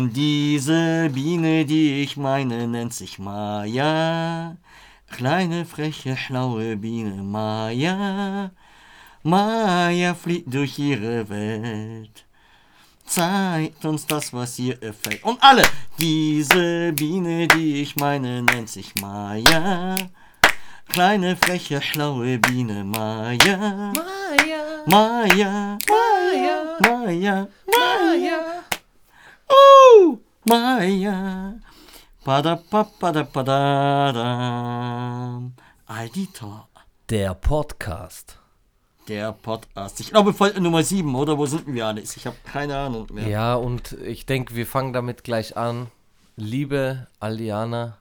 Und diese Biene, die ich meine, nennt sich Maya. Kleine, freche, schlaue Biene Maya. Maya fliegt durch ihre Welt. Zeigt uns das, was ihr gefällt. Und alle! Diese Biene, die ich meine, nennt sich Maya. Kleine, freche, schlaue Biene Maya. Maya, Maya. Maya, Maya. Maya. Oh, Maya. Alditor. Der Podcast. Der Podcast. Ich glaube Folge Nummer 7, oder? Wo sind wir alles? Ich habe keine Ahnung mehr. Ja, und ich denke, wir fangen damit gleich an. Liebe Aldiana,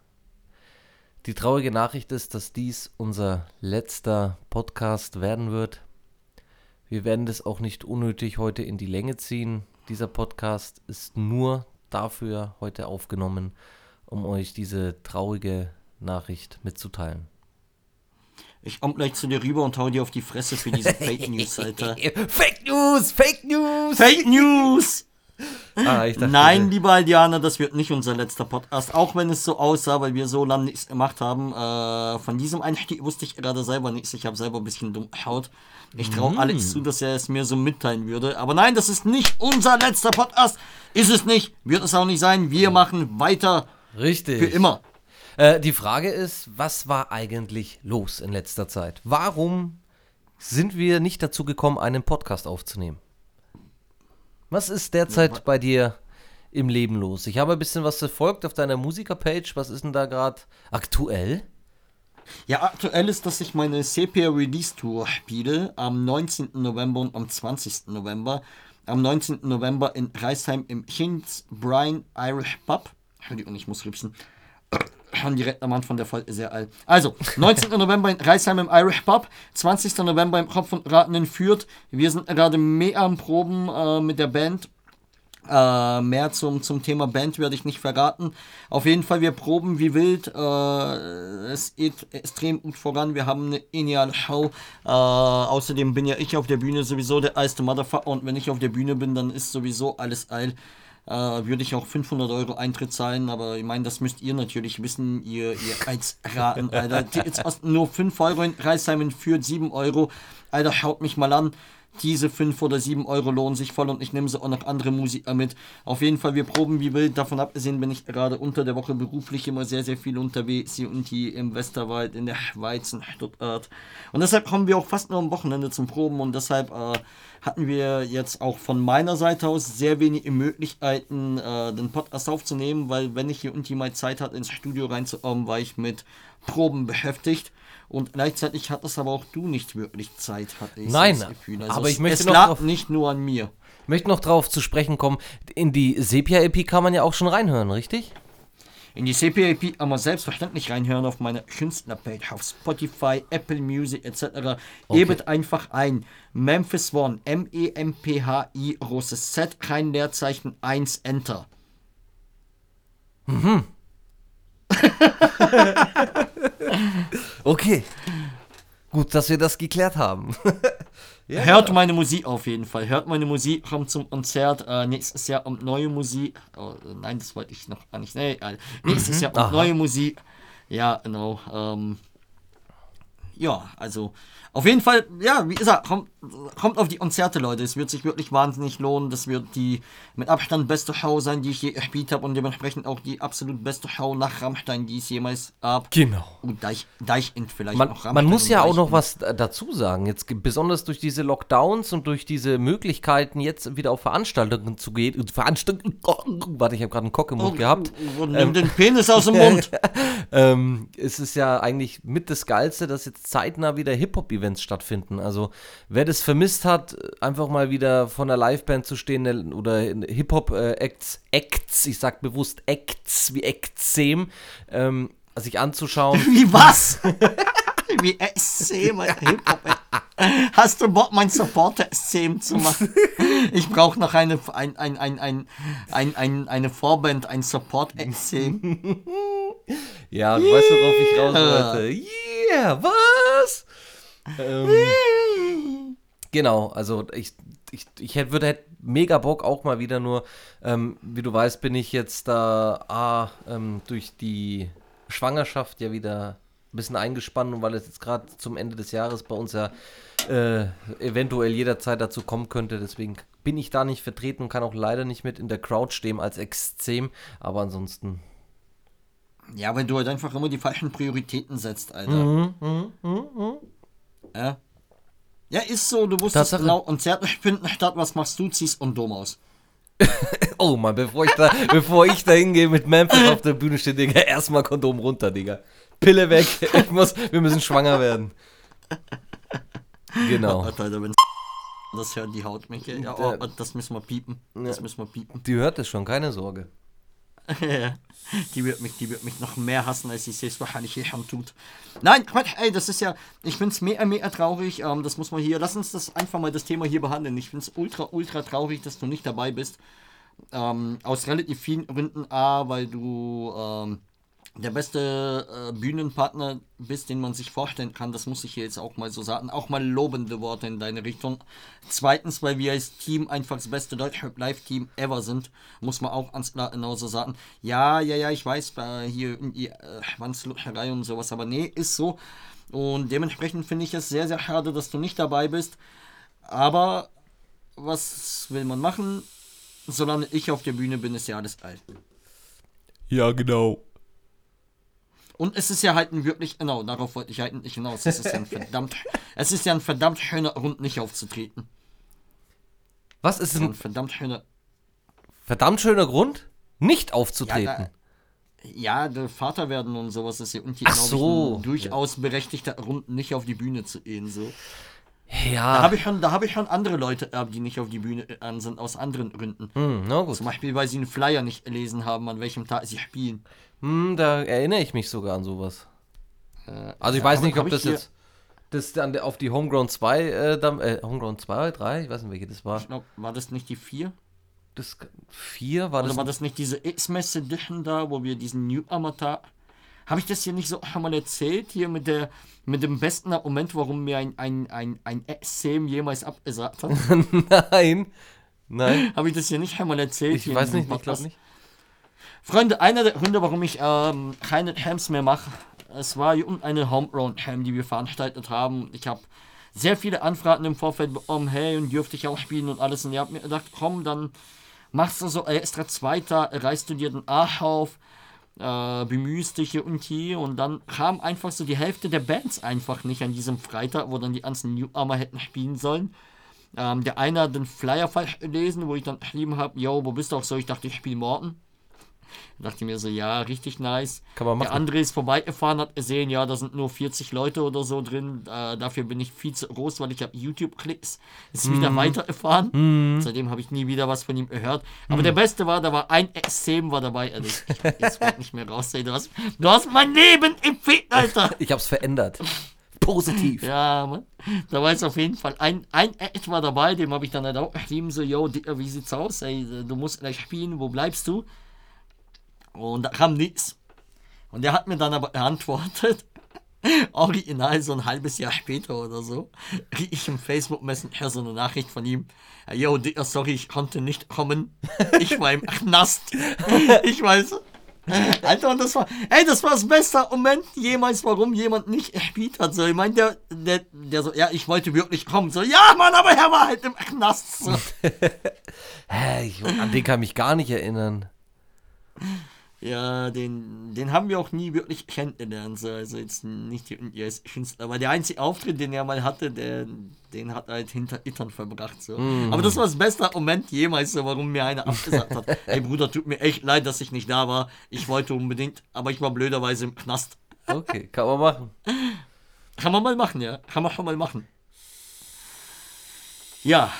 die traurige Nachricht ist, dass dies unser letzter Podcast werden wird. Wir werden das auch nicht unnötig heute in die Länge ziehen. Dieser Podcast ist nur dafür heute aufgenommen, um euch diese traurige Nachricht mitzuteilen. Ich komm gleich zu dir rüber und hau dir auf die Fresse für diese Fake News, Alter. Fake News, Fake News. Fake News! Ah, dachte, Nein, liebe Aldianer, das wird nicht unser letzter Podcast. Auch wenn es so aussah, weil wir so lange nichts gemacht haben. Äh, von diesem Einstieg wusste ich gerade selber nichts. Ich habe selber ein bisschen dumm geschaut. Ich traue Alex zu, dass er es mir so mitteilen würde. Aber nein, das ist nicht unser letzter Podcast. Ist es nicht. Wird es auch nicht sein. Wir machen weiter Richtig. für immer. Äh, die Frage ist, was war eigentlich los in letzter Zeit? Warum sind wir nicht dazu gekommen, einen Podcast aufzunehmen? Was ist derzeit bei dir im Leben los? Ich habe ein bisschen was verfolgt auf deiner Musikerpage. Was ist denn da gerade aktuell? Ja, aktuell ist, dass ich meine Sepia Release Tour spiele am 19. November und am 20. November. Am 19. November in Reisheim im Hinz Brian Irish Pub. Entschuldigung, ich muss rübsen. Schon direkt am Anfang der Folge sehr alt. Also, 19. November in Reisheim im Irish Pub, 20. November im Kopf und Raten in Fürth. Wir sind gerade mehr am Proben äh, mit der Band. Äh, mehr zum, zum Thema Band werde ich nicht verraten. Auf jeden Fall, wir proben wie wild. Äh, es geht extrem gut voran. Wir haben eine geniale Show. Äh, außerdem bin ja ich auf der Bühne sowieso der eilste Motherfucker. Und wenn ich auf der Bühne bin, dann ist sowieso alles eil. Äh, würde ich auch 500 Euro Eintritt zahlen, aber ich meine, das müsst ihr natürlich wissen, ihr, ihr als Raten, Alter. Tickets kosten nur 5 Euro in Reisheimen für 7 Euro. Alter, schaut mich mal an. Diese 5 oder 7 Euro lohnen sich voll und ich nehme sie auch noch andere Musiker mit. Auf jeden Fall, wir proben wie wild. Davon abgesehen bin ich gerade unter der Woche beruflich immer sehr, sehr viel unterwegs. Hier und hier im Westerwald, in der Schweiz, in Stuttgart. Und deshalb kommen wir auch fast nur am Wochenende zum Proben und deshalb äh, hatten wir jetzt auch von meiner Seite aus sehr wenige Möglichkeiten, äh, den Podcast aufzunehmen, weil wenn ich hier und hier mal Zeit hatte, ins Studio reinzukommen, war ich mit Proben beschäftigt. Und gleichzeitig hat das aber auch du nicht wirklich Zeit, hatte ich Nein, das Gefühl. Also aber es, ich möchte es noch lag drauf- nicht nur an mir. Ich möchte noch darauf zu sprechen kommen. In die Sepia-EP kann man ja auch schon reinhören, richtig? In die CPAP kann man selbstverständlich reinhören auf meiner Künstlerpage, auf Spotify, Apple Music etc. Gebet einfach ein Memphis One, M-E-M-P-H-I, großes Z, kein Leerzeichen, 1, Enter. Okay. Gut, dass wir das geklärt haben. ja. Hört meine Musik auf jeden Fall. Hört meine Musik, kommt zum Konzert. Äh, nächstes Jahr kommt neue Musik. Oh, nein, das wollte ich noch gar nicht. Nee, egal. nächstes Jahr kommt Aha. neue Musik. Ja, genau. Ähm, ja, also auf jeden Fall, ja, wie gesagt, kommt, kommt auf die Konzerte, Leute. Es wird sich wirklich wahnsinnig lohnen. Das wird die mit Abstand beste Show sein, die ich je gespielt habe und dementsprechend auch die absolut beste Show nach Rammstein, die es jemals gab. Genau. Und Deich, Deichend vielleicht Man, noch. man Rammstein muss und ja auch noch was dazu sagen. Jetzt besonders durch diese Lockdowns und durch diese Möglichkeiten, jetzt wieder auf Veranstaltungen zu gehen. und Veranstaltungen. Warte, ich habe gerade einen Kock im Mund gehabt. Oh, nimm den Penis aus dem Mund. Ähm, es ist ja eigentlich mit das Geilste, dass jetzt zeitnah wieder Hip-Hop-Events stattfinden. Also, wer das vermisst hat, einfach mal wieder von einer Liveband zu stehen oder Hip-Hop-Acts, Acts, ich sag bewusst Acts, wie Actsem, ähm, sich anzuschauen. Wie was? Wie SC, mein Hip-Hop. Hast du Bock, mein Supporter-SC zu machen? Ich brauche noch eine, ein, ein, ein, ein, ein, ein, eine Vorband, ein Support-SC. Ja, du weißt, worauf ich raus wollte. Yeah, was? Ähm, Genau, also ich, ich, ich hätte, würde hätte mega Bock auch mal wieder nur, ähm, wie du weißt, bin ich jetzt da ah, ähm, durch die Schwangerschaft ja wieder ein bisschen eingespannt und weil es jetzt gerade zum Ende des Jahres bei uns ja äh, eventuell jederzeit dazu kommen könnte, deswegen bin ich da nicht vertreten und kann auch leider nicht mit in der Crowd stehen als Extrem, aber ansonsten. Ja, wenn du halt einfach immer die falschen Prioritäten setzt, Alter. Mhm, mhm, mhm, mhm. Ja. Ja, ist so, du musst genau Konzert finden statt, was machst du, ziehst und dumm aus. Oh Mann, bevor ich da, bevor ich da hingehe mit Memphis auf der Bühne steht, Digga, erstmal Kondom runter, Digga. Pille weg. Ich muss, wir müssen schwanger werden. Genau. Alter, wenn das hören die Haut mich. Ja, oh, das müssen wir piepen. Das müssen wir piepen. Die hört es schon, keine Sorge. die wird mich, die wird mich noch mehr hassen, als sie es wahrscheinlich eh schon tut. Nein, ey, das ist ja, ich find's mega, mega traurig. Ähm, das muss man hier, lass uns das einfach mal das Thema hier behandeln. Ich find's ultra, ultra traurig, dass du nicht dabei bist. Ähm, aus relativ vielen Gründen. A, weil du ähm, der beste äh, Bühnenpartner bist, den man sich vorstellen kann. Das muss ich hier jetzt auch mal so sagen. Auch mal lobende Worte in deine Richtung. Zweitens, weil wir als Team einfach das beste Deutschrap-Live-Team ever sind. Muss man auch ans genauso sagen. Ja, ja, ja, ich weiß, bei hier irgendwie äh, Schwanzlutscherei und sowas, aber nee, ist so. Und dementsprechend finde ich es sehr, sehr schade, dass du nicht dabei bist. Aber was will man machen? Solange ich auf der Bühne bin, ist ja alles alt. Ja, genau. Und es ist ja halt ein wirklich, genau, darauf wollte ich halt nicht hinaus. Es ist ja ein verdammt, es ist ja ein verdammt schöner Grund, nicht aufzutreten. Was ist Es ist ein verdammt schöner, verdammt schöner Grund, nicht aufzutreten? Ja, ja, der Vater werden und sowas ist ja Ach glaub ich, so. ein durchaus berechtigter Grund, nicht auf die Bühne zu gehen, so. Da Ja. habe ich schon, da habe ich schon andere Leute, die nicht auf die Bühne äh, sind, aus anderen Gründen. Hm, na gut. Zum Beispiel, weil sie einen Flyer nicht gelesen haben, an welchem Tag sie spielen. Hm, da erinnere ich mich sogar an sowas. Äh, Also ich ja, weiß nicht, ob das jetzt das dann auf die Homegrown 2, äh, dann, äh, Homegrown 2, 3, ich weiß nicht, welche das war. Ich glaub, war das nicht die vier? Das 4 war Oder das. war das nicht diese X-Messe Edition da, wo wir diesen New Amateur. Habe ich das hier nicht so einmal erzählt? Hier mit der mit dem besten Moment, warum mir ein, ein, ein, ein Sam jemals abgesagt hat? Nein. Nein. Habe ich das hier nicht einmal erzählt? Ich weiß nicht, ich glaube nicht. Freunde, einer der Gründe, warum ich ähm, keine Hams mehr mache, es war irgendeine Homegrown-Ham, die wir veranstaltet haben. Ich habe sehr viele Anfragen im Vorfeld bekommen, hey, und dürfte ich auch spielen und alles. Und ich habe mir gedacht, komm, dann machst du so extra Zweiter, reißt du dir den Arsch auf, äh, bemühst dich hier und hier. Und dann kam einfach so die Hälfte der Bands einfach nicht an diesem Freitag, wo dann die ganzen New Armor hätten spielen sollen. Ähm, der eine hat den Flyer falsch gelesen, wo ich dann geschrieben habe, yo, wo bist du auch so? Ich dachte, ich spiele morgen. Da dachte ich mir so, ja, richtig nice. Kann man Der machen. andere ist vorbeigefahren, hat gesehen, ja, da sind nur 40 Leute oder so drin. Äh, dafür bin ich viel zu groß, weil ich habe YouTube-Klicks. Ist Mhm. wieder weitergefahren. Seitdem habe ich nie wieder was von ihm gehört. Aber Mhm. der Beste war, da war ein Extrem war dabei. Also ich jetzt nicht mehr raus. ey, Du hast, du hast mein Leben im Fick, Alter. Ich hab's verändert. Positiv. Ja, Mann. Da war jetzt auf jeden Fall ein, ein Act war dabei, dem habe ich dann halt auch geschrieben, so, yo, wie sieht's aus? Ey, du musst gleich spielen, wo bleibst du? Und da kam nichts. Und der hat mir dann aber geantwortet, original so ein halbes Jahr später oder so, krieg ich im Facebook Messenger so eine Nachricht von ihm, yo, Dicker, sorry, ich konnte nicht kommen. Ich war im Knast. Ich weiß. Alter, und das war, ey, das war das beste Moment jemals, warum jemand nicht gespielt hat. So, ich meine, der, der, der so, ja, ich wollte wirklich kommen. So, ja, Mann, aber er war halt im Knast. So. Hä, ich, an den kann ich mich gar nicht erinnern. Ja, den, den haben wir auch nie wirklich kennengelernt. So. Also jetzt nicht als Künstler. Aber der einzige Auftritt, den er mal hatte, der, den hat er halt hinter Ittern verbracht. So. Aber das war das beste Moment jemals, so, warum mir einer abgesagt hat. Ey Bruder, tut mir echt leid, dass ich nicht da war. Ich wollte unbedingt, aber ich war blöderweise im Knast. Okay, kann man machen. Kann man mal machen, ja. Kann man schon mal machen. Ja,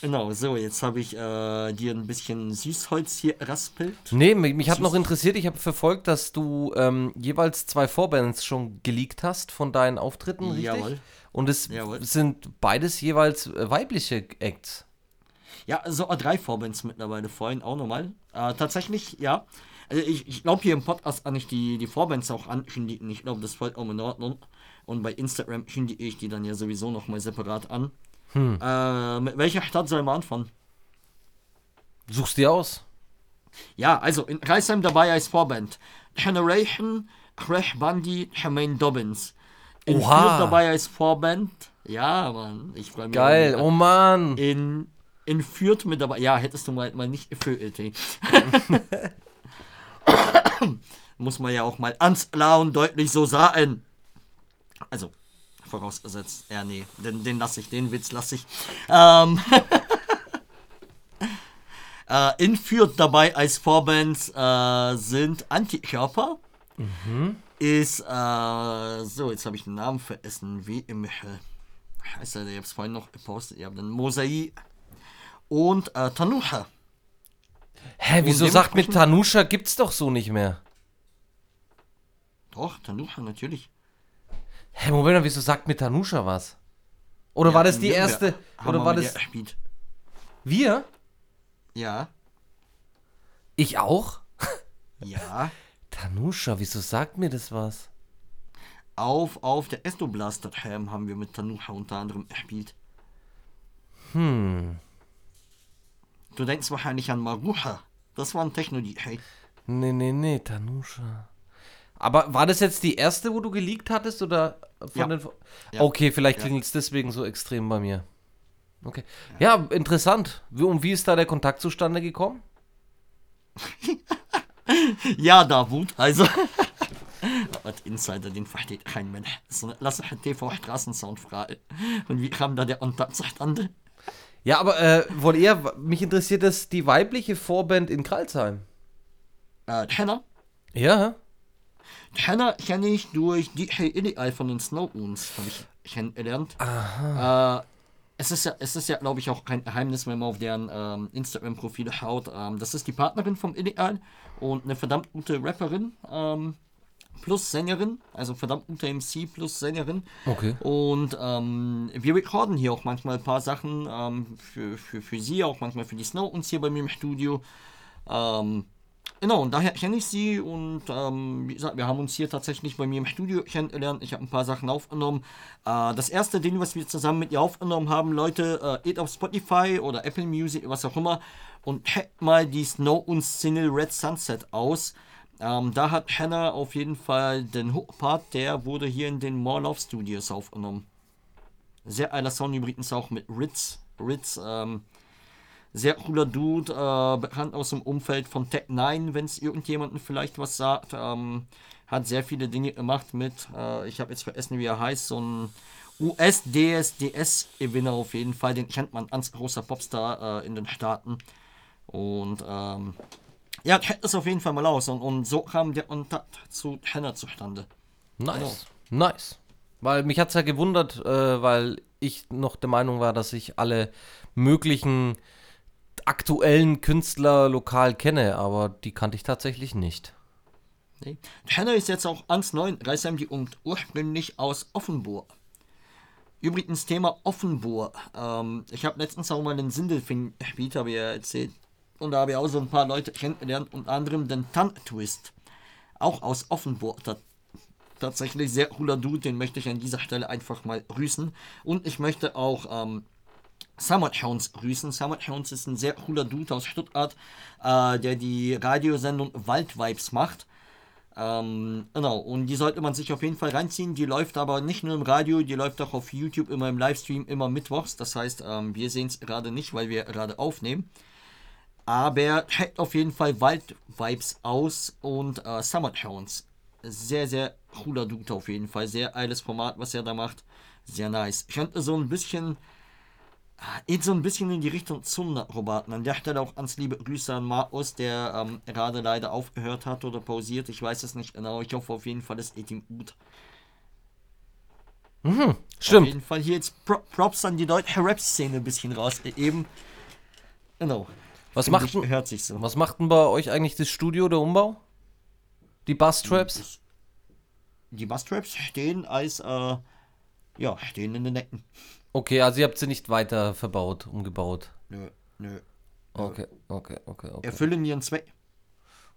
genau. So, jetzt habe ich äh, dir ein bisschen Süßholz hier raspelt. Nee, mich, mich hat noch interessiert, ich habe verfolgt, dass du ähm, jeweils zwei Vorbands schon geleakt hast von deinen Auftritten, richtig? Jawohl. Und es Jawohl. sind beides jeweils äh, weibliche Acts. Ja, so drei Vorbands mittlerweile, vorhin auch nochmal. Äh, tatsächlich, ja. Also ich, ich glaube hier im Podcast kann ich die, die Vorbands auch ankündigen. Ich glaube, das ist vollkommen in Ordnung. Und bei Instagram kündige ich die dann ja sowieso nochmal separat an. Äh, mit welcher Stadt soll man anfangen? Suchst dir aus. Ja, also in Reisheim dabei als Vorband. Generation, Crash Bundy, Jermaine Dobbins. In Oha. Fürth dabei als Vorband. Ja, Mann, ich freue mich. Geil, oh Mann. In, in Fürth mit dabei. Ja, hättest du mal, mal nicht ey. Muss man ja auch mal ans klar und deutlich so sagen. Also, vorausgesetzt. Ja, nee, den, den lasse ich, den Witz lasse ich. Ähm. äh, in Fürth dabei als Vorband äh, sind Antikörper. Ist, äh, so, jetzt habe ich den Namen vergessen. Wie im. Äh, heißt er, ich habe es vorhin noch gepostet. Ihr habt den Mosaik und äh, Tanuha. Hä, wieso sagt mit Tanusha gibt's doch so nicht mehr? Doch, Tanuha, natürlich. Hä, Moment mal, wieso sagt mit Tanusha was? Oder Ja, war das die erste? Oder war das der gespielt. wir? Ja, Ich auch? ja. Tanusha, wieso sagt mir das was? Auf, auf der Esto Blaster Ham haben wir mit Tanuha unter anderem gespielt. Hm. Du denkst wahrscheinlich an Maruha. Das war ein Techno-DJ. Nee, nee, nee, Tanusha. Aber war das jetzt die erste, wo du geleakt hattest oder von Ja. den Ja. Okay, vielleicht Ja. klingelt es deswegen so extrem bei mir. Okay. Ja, interessant. Wie, und wie ist da der Kontakt zustande gekommen? Ja, Davut, also. Was Insider, den versteht kein Mensch. So, lass uns TV-Straßensound fragen. Und wie kam da der Kontakt zustande? Ja, aber äh, wohl eher, mich interessiert das die weibliche Vorband in Kralsheim. Äh, Henna. Ja. Henna kenne ich durch die Hey Ideal von den Snowmoons, habe ich kennengelernt. Äh, es ist ja, es ist ja, glaube ich, auch kein Geheimnis, wenn man auf deren ähm, Instagram-Profile schaut. Ähm, das ist die Partnerin vom Ideal und eine verdammt gute Rapperin. Ähm, plus Sängerin, also verdammt gute MC plus Sängerin. Okay. Und ähm, wir recorden hier auch manchmal ein paar Sachen ähm, für, für, für sie, auch manchmal für die Snow uns hier bei mir im Studio. Ähm, genau, und daher kenne ich sie und ähm, wie gesagt, wir haben uns hier tatsächlich bei mir im Studio kennengelernt. Ich habe ein paar Sachen aufgenommen. Äh, das erste Ding, was wir zusammen mit ihr aufgenommen haben, Leute, äh, geht auf Spotify oder Apple Music, was auch immer, und checkt mal die Snow und Single Red Sunset aus. Ähm, da hat Hannah auf jeden Fall den Hook-Part, der wurde hier in den More Love Studios aufgenommen. Sehr geiler Song übrigens auch mit Ritz. Ritz, ähm, sehr cooler Dude, äh, bekannt aus dem Umfeld von Tech 9, wenn es irgendjemanden vielleicht was sagt. Ähm, hat sehr viele Dinge gemacht mit, äh, ich habe jetzt vergessen, wie er heißt, so ein US-DSDS-Gewinner auf jeden Fall. Den kennt man als großer Popstar äh, in den Staaten. Und ähm, ja, checkt es auf jeden Fall mal aus. Und, und so kam der Kontakt zu Hannah zustande. Nice. Nice. Weil mich hat es ja gewundert, äh, weil ich noch der Meinung war, dass ich alle möglichen aktuellen Künstler lokal kenne, aber die kannte ich tatsächlich nicht. Nee. Hannah ist jetzt auch ans neu in Reisheim, die und ursprünglich aus Offenburg. Übrigens Thema Offenburg. Ähm, ich habe letztens auch mal den Sindelfing gespielt, habe ich ja erzählt. Und da habe ich auch so ein paar Leute kennengelernt, unter anderem den Tan Twist. Auch aus Offenburg. Ta- tatsächlich sehr cooler Dude, den möchte ich an dieser Stelle einfach mal grüßen. Und ich möchte auch ähm, Summer Jones grüßen. Summer Jones ist ein sehr cooler Dude aus Stuttgart, äh, der die Radiosendung Waldvibes macht. Ähm, genau, und die sollte man sich auf jeden Fall reinziehen. Die läuft aber nicht nur im Radio, die läuft auch auf YouTube immer im Livestream, immer mittwochs. Das heißt, ähm, wir sehen es gerade nicht, weil wir gerade aufnehmen. Aber checkt auf jeden Fall Wald-Vibes aus und äh, Summer Jones. Sehr, sehr cooler Dude auf jeden Fall. Sehr geiles Format, was er da macht. Sehr nice. Ich könnte so ein bisschen geht so ein bisschen in die Richtung Zungenakrobaten. An der Stelle auch ans liebe Grüße an Markus, der ähm, gerade leider aufgehört hat oder pausiert. Ich weiß es nicht genau. Ich hoffe auf jeden Fall, es geht ihm gut. Auf Stimmt. jeden Fall hier jetzt Pro Props an die deutsche Rap-Szene ein bisschen raus. Äh, Eben. Genau. Was macht, ich, hört sich so. was macht denn bei euch eigentlich das Studio, der Umbau? Die Bass-Traps? Die Bass-Traps stehen als, äh, ja, stehen in den Ecken. Okay, also ihr habt sie nicht weiter verbaut, umgebaut. Nö, nö. Okay, okay, okay, okay. Erfüllen ihren Zweck.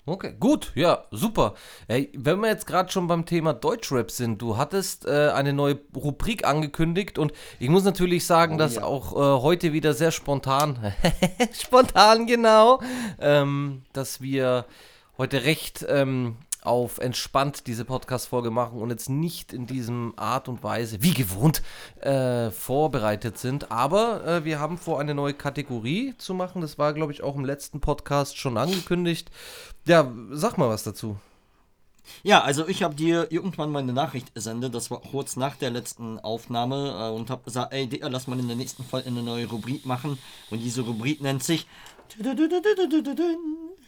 Okay, gut, ja, super. Ey, wenn wir jetzt gerade schon beim Thema Deutschrap sind, du hattest äh, eine neue Rubrik angekündigt und ich muss natürlich sagen, Oh, dass ja. auch äh, heute wieder sehr spontan, spontan genau, ähm, dass wir heute recht ähm, auf entspannt diese Podcast-Folge machen und jetzt nicht in diesem Art und Weise, wie gewohnt, äh, vorbereitet sind. Aber äh, wir haben vor, eine neue Kategorie zu machen. Das war, glaube ich, auch im letzten Podcast schon angekündigt. Ja, sag mal was dazu. Ja, also ich habe dir irgendwann mal eine Nachricht gesendet, das war kurz nach der letzten Aufnahme äh, und habe gesagt, ey Digga, lass mal in der nächsten Folge eine neue Rubrik machen und diese Rubrik nennt sich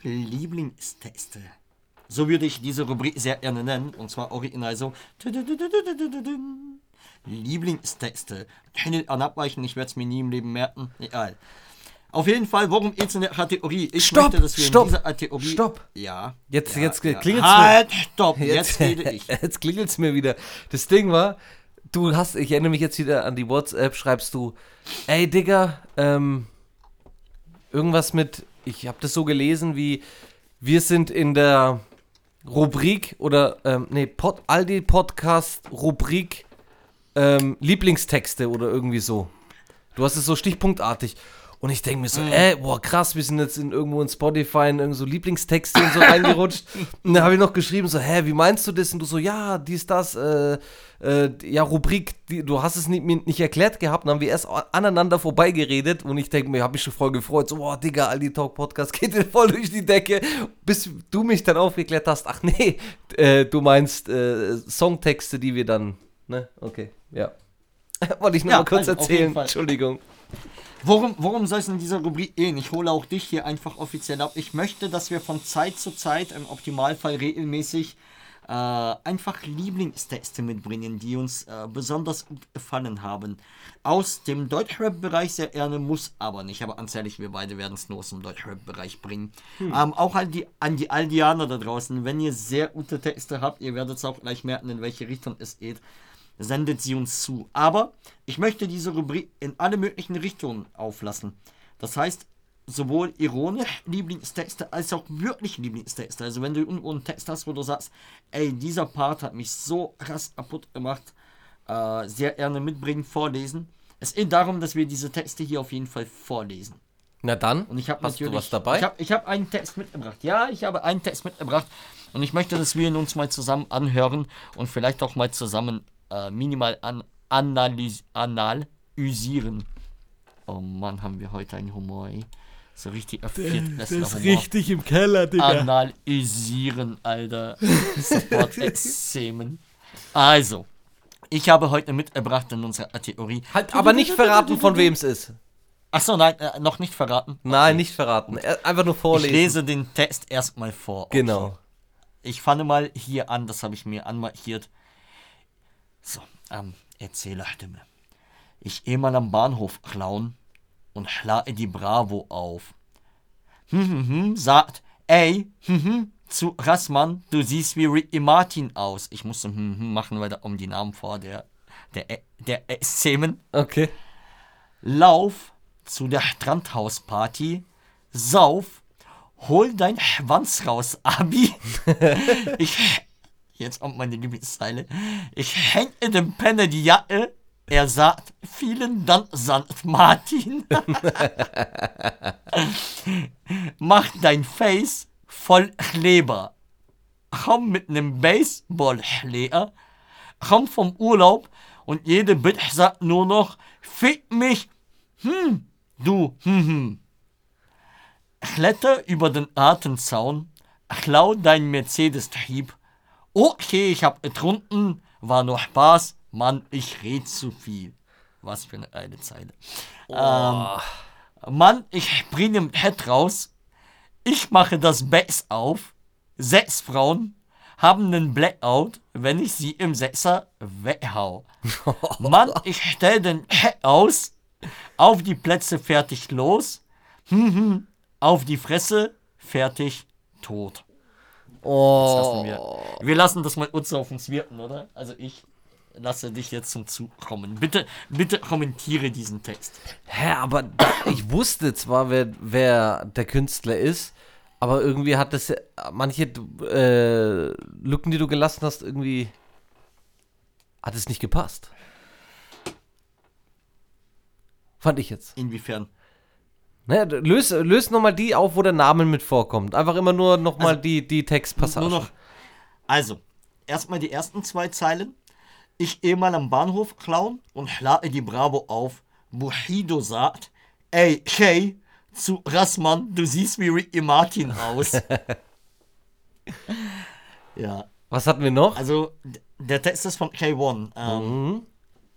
Lieblingsteste. So würde ich diese Rubrik sehr gerne nennen und zwar original so Lieblingsteste. Keine Abweichen, ich werde es mir nie im Leben merken, egal. Auf jeden Fall, worum geht es in der Kategorie? Ich Stopp, möchte, dass wir stopp, in dieser Kategorie... stopp. Ja. Jetzt- ja, jetzt ja. klingelt's Halt, stopp, jetzt rede ich. Jetzt klingelt es mir wieder. Das Ding war, du hast, ich erinnere mich jetzt wieder an die WhatsApp, schreibst du, ey Digga, ähm, irgendwas mit, ich habe das so gelesen wie, wir sind in der Rubrik oder, ähm, nee, Pod, Aldi Podcast Rubrik ähm, Lieblingstexte oder irgendwie so. Du hast es so stichpunktartig. Und ich denke mir so, äh, boah, krass, wir sind jetzt in, irgendwo in Spotify in irgend so Lieblingstexte und so reingerutscht. Und dann habe ich noch geschrieben, so, hä, wie meinst du das? Und du so, ja, dies, das, äh, äh, ja, Rubrik, die, du hast es nicht, mir nicht erklärt gehabt. Dann haben wir erst aneinander vorbeigeredet. Und ich denke mir, ich habe mich schon voll gefreut, so, boah, Digga, Aldi Talk Podcast geht dir voll durch die Decke. Bis du mich dann aufgeklärt hast, ach nee, äh, du meinst äh, Songtexte, die wir dann, ne, okay, ja. Wollte ich nur Ja, mal kurz also erzählen. Entschuldigung. Worum, worum soll es in dieser Rubrik gehen? Ich hole auch dich hier einfach offiziell ab. Ich möchte, dass wir von Zeit zu Zeit, im Optimalfall regelmäßig, äh, einfach Lieblingstexte mitbringen, die uns äh, besonders gut gefallen haben. Aus dem Deutschrap-Bereich sehr gerne, muss aber nicht. Aber ganz ehrlich, wir beide werden es nur aus dem Deutschrap-Bereich bringen. Ähm, auch an die, an die Aldianer da draußen, wenn ihr sehr gute Texte habt, ihr werdet es auch gleich merken, in welche Richtung es geht sendet sie uns zu. Aber ich möchte diese Rubrik in alle möglichen Richtungen auflassen. Das heißt, sowohl ironisch Lieblingstexte als auch wirklich Lieblingstexte. Also wenn du irgendwo einen Text hast, wo du sagst, ey, dieser Part hat mich so krass kaputt gemacht, äh, sehr gerne mitbringen, vorlesen. Es geht darum, dass wir diese Texte hier auf jeden Fall vorlesen. Na dann, Und ich habe hast du was dabei? Ich habe hab einen Text mitgebracht. Ja, ich habe einen Text mitgebracht. Und ich möchte, dass wir ihn uns mal zusammen anhören und vielleicht auch mal zusammen äh, minimal an, analys analysieren. Oh Mann, haben wir heute einen Humor, ey. So richtig Viertklässler Humor. im Keller, Analysieren, Alter. Support extremen. Also, ich habe heute mitgebracht in unserer Theorie. Halt, aber nicht verraten, von wem es ist. Achso, nein, äh, noch nicht verraten. Nein, nicht verraten. Er- Einfach nur Ich vorlesen. lese den Text erstmal vor. Okay. Genau. Ich fange mal hier an, das habe ich mir anmarkiert. So, ähm, Erzählerstimme. Ich geh mal am Bahnhof klauen und schlage die Bravo auf. Hm, hm, hm, sagt, ey, hm, hm, zu Rassmann, du siehst wie Ricky Martin aus. Ich musste hm, hm machen, weil da um die Namen vor der, der, der Szenen. Okay. Lauf zu der Strandhausparty, sauf, hol dein Schwanz raus, Abi. ich, jetzt kommt meine Lieblingszeile. Ich häng in dem Penner die Jacke. Er sagt, vielen Dank, St. Martin. Mach dein Face voll Kleber. Komm mit nem Baseballschläger. Komm vom Urlaub und jede Bitch sagt nur noch, fick mich, hm, du, hm, hm. Kletter über den Atemzaun, klau dein Mercedes-Trieb. Okay, ich hab getrunken, war nur Spaß, Mann, ich red zu viel. Was für eine geile Zeile. Ähm, Mann, ich bring im Head raus, ich mache das Bass auf, sechs Frauen haben einen Blackout, wenn ich sie im Sechser weghau. Mann, ich stell den Head aus, auf die Plätze fertig los, hm, hm, auf die Fresse fertig tot. Oh. Wir. wir lassen das mal uns auf uns wirken, oder? Also ich lasse dich jetzt zum Zug kommen. Bitte, bitte kommentiere diesen Text. Hä, aber da, ich wusste zwar, wer, wer der Künstler ist, Aber irgendwie hat das manche äh, Lücken, die du gelassen hast, irgendwie hat es nicht gepasst. Fand ich jetzt. Inwiefern? Ne, löst löst nochmal die auf, wo der Name mit vorkommt. Einfach immer nur nochmal Also, die, die Textpassagen. Nur noch. Also, erstmal die ersten zwei Zeilen. Ich eh mal am Bahnhof klauen und lade die Bravo auf. Buhido sagt, ey, hey, zu Rassmann, du siehst wie Ricky Martin aus. ja, Was hatten wir noch? also der Text ist von K1. Ähm, Mhm.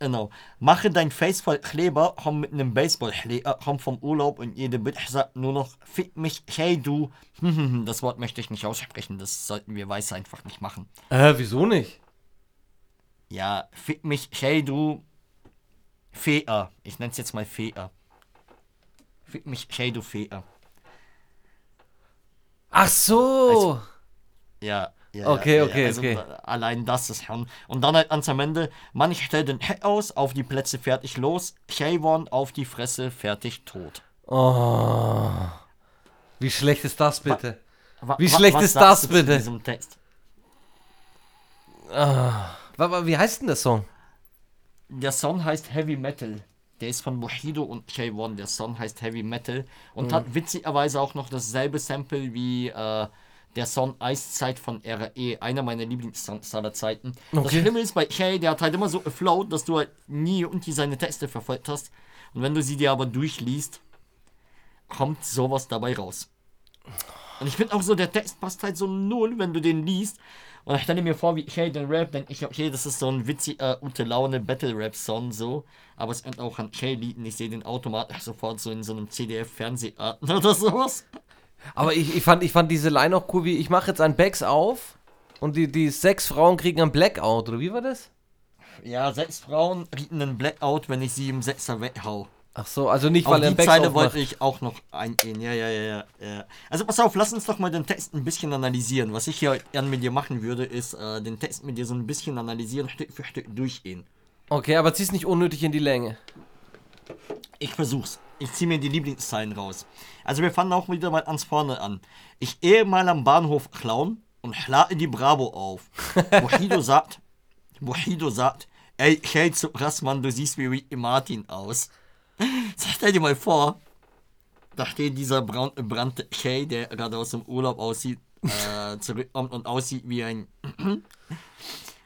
Genau. Mache dein Face voll Kleber, komm mit einem Baseballschläger, komm vom Urlaub und jede Bitch sagt nur noch, fick mich, hey du. Das Wort möchte ich nicht aussprechen, das sollten wir weiß einfach nicht machen. Äh, wieso nicht? Ja, fick mich, hey du. Fea. Ich nenn's jetzt mal Fea. Fick mich, hey du Fea. Ach so. Also, Ja. Ja Okay, ja, okay, also, okay. äh, Allein das ist schon. Und dann halt ans am Ende, Mann, ich stell den Heck aus, auf die Plätze fertig los, K1 auf die Fresse, fertig tot. oh. Wie schlecht ist das bitte? Wa- Wie schlecht ist das bitte? Diesem Text? Wa- Wie heißt denn der Song? Der Song heißt Heavy Metal. Der ist von Bushido und K1. Der Song heißt Heavy Metal und hat witzigerweise auch noch dasselbe Sample wie äh, der Song Eiszeit von RE. Einer meiner Lieblingssongs aller Zeiten. Das Okay. Schlimme ist bei K, der hat halt immer so a Flow, dass du halt nie irgendwie seine Texte verfolgt hast. Und wenn du sie dir aber durchliest, kommt sowas dabei raus. Und ich finde auch so, der Text passt halt so null, wenn du den liest. Und ich stelle mir vor, wie Shay den Rap, denke ich, okay, das ist so ein witziger, gute Laune Battle-Rap-Song so. Aber es endet auch an Shay-Lied und ich sehe den automatisch sofort so in so einem CDF-Fernseharten oder sowas. Aber ich, ich, fand, ich fand diese Line auch cool, wie ich mache jetzt ein Bags auf und die, die sechs Frauen kriegen ein Blackout, oder wie war das? Ja, sechs Frauen rieten einen Blackout, wenn ich sie im Sechser weghau. Ach so, also nicht, Auf weil er Bags Zeile aufmacht. wollte ich auch noch eingehen. Ja, ja, ja, ja, ja. Also pass auf, lass uns doch mal den Text ein bisschen analysieren. Was ich hier gern mit dir machen würde, ist äh, den Text mit dir so ein bisschen analysieren, Stück für Stück durchgehen. Okay, aber zieh's nicht unnötig in die Länge. Ich versuch's. Ich ziehe mir die Lieblingszeilen raus. Also wir fangen auch wieder mal ans Vorne an. Ich ehe mal am Bahnhof klauen und schlage die Bravo auf. Bushido sagt, Bushido sagt, ey, hey zu Rassmann, du siehst wie Ricky Martin aus. Stell dir mal vor, da steht dieser braun, brannte Shay, der gerade aus dem Urlaub aussieht, äh, zurückkommt und aussieht wie ein.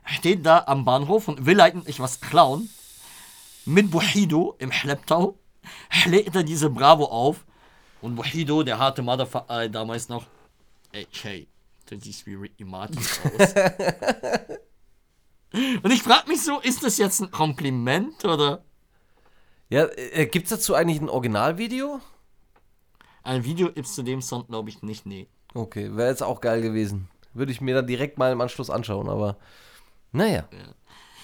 steht da am Bahnhof und will eigentlich was klauen. Mit Bushido im Schlepptau schlägt er diese Bravo auf. Und Bushido, der harte Motherfucker, äh, damals noch. Ey, Shay, du siehst wie Ricky Martin aus. und ich frag mich so, ist das jetzt ein Kompliment oder? Ja, äh, gibt's dazu eigentlich ein Originalvideo? Ein Video gibt's zu dem Song, glaube ich, nicht, nee. Okay, wäre jetzt auch geil gewesen. Würde ich mir dann direkt mal im Anschluss anschauen, aber naja.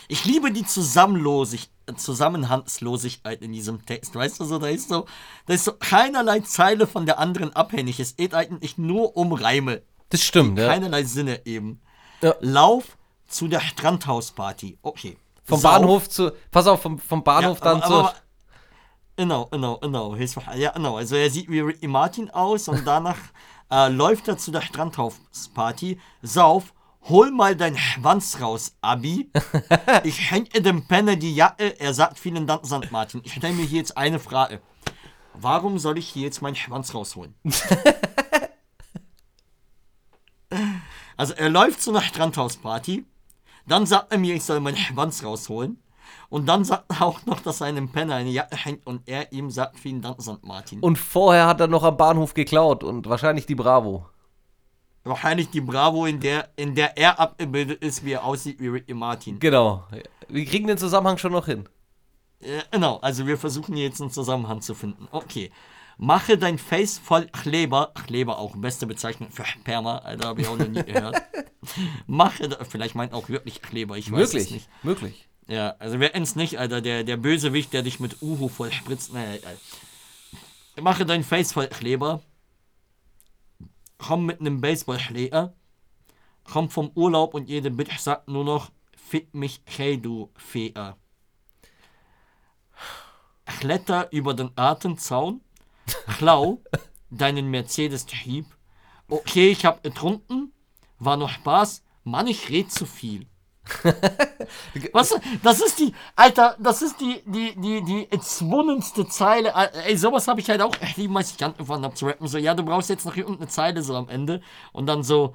Ich liebe die Zusammenlosig Zusammenhangslosigkeit in diesem Text. Weißt du so, da ist so, da ist so keinerlei Zeile von der anderen abhängig. Es geht eigentlich nur um Reime. Das stimmt, ja. Keinerlei Sinne eben. Ja. Lauf zu der Strandhausparty. Okay. Vom Sauf- Bahnhof zu. Pass auf, vom, vom Bahnhof Ja, dann aber, aber, Genau, genau, genau. Ja, genau. Also er sieht wie Ricky Martin aus und danach äh, läuft er zu der Strandhausparty. Sauf, hol mal deinen Schwanz raus, Abi. Ich hänge dem Penner die Jacke. Er sagt vielen Dank, St. Martin. Ich stelle mir hier jetzt eine Frage. Warum soll ich hier jetzt meinen Schwanz rausholen? also er läuft zu einer Strandhausparty. Dann sagt er mir, ich soll meinen Schwanz rausholen. Und dann sagt er auch noch, dass einem Penner eine Jacke hängt und er ihm sagt, vielen Dank, St. Martin. Und vorher hat er noch am Bahnhof geklaut und wahrscheinlich die Bravo. Wahrscheinlich die Bravo, in der, in der er abgebildet ist, wie er aussieht wie Ricky Martin. Genau. Wir kriegen den Zusammenhang schon noch hin. Äh, genau, also wir versuchen jetzt einen Zusammenhang zu finden. Okay. Mache dein Face voll Kleber. Kleber auch beste Bezeichnung für Sperma, Alter, habe ich auch noch nie gehört. Mache, vielleicht meint auch wirklich Kleber, ich weiß es Möglich. nicht. Möglich. Ja, also wer kennt's nicht, Alter, der, der Bösewicht, der dich mit Uhu voll spritzt. Naja. Mache dein Face voll Kleber. Komm mit einem Baseballschläger. Komm vom Urlaub und jede Bitch sagt nur noch, fick mich, hey du Feer. Kletter über den Gartenzaun. Klau deinen Mercedes-Trieb. okay, ich habe getrunken, war noch Spaß. Mann, ich red zu viel. Was? Das ist die, Alter, das ist die, die, die, die erzwungenste Zeile. Ey, sowas habe ich halt auch lieben, als ich angefangen habe zu rappen. So, ja, du brauchst jetzt noch irgendeine Zeile so am Ende. Und dann so,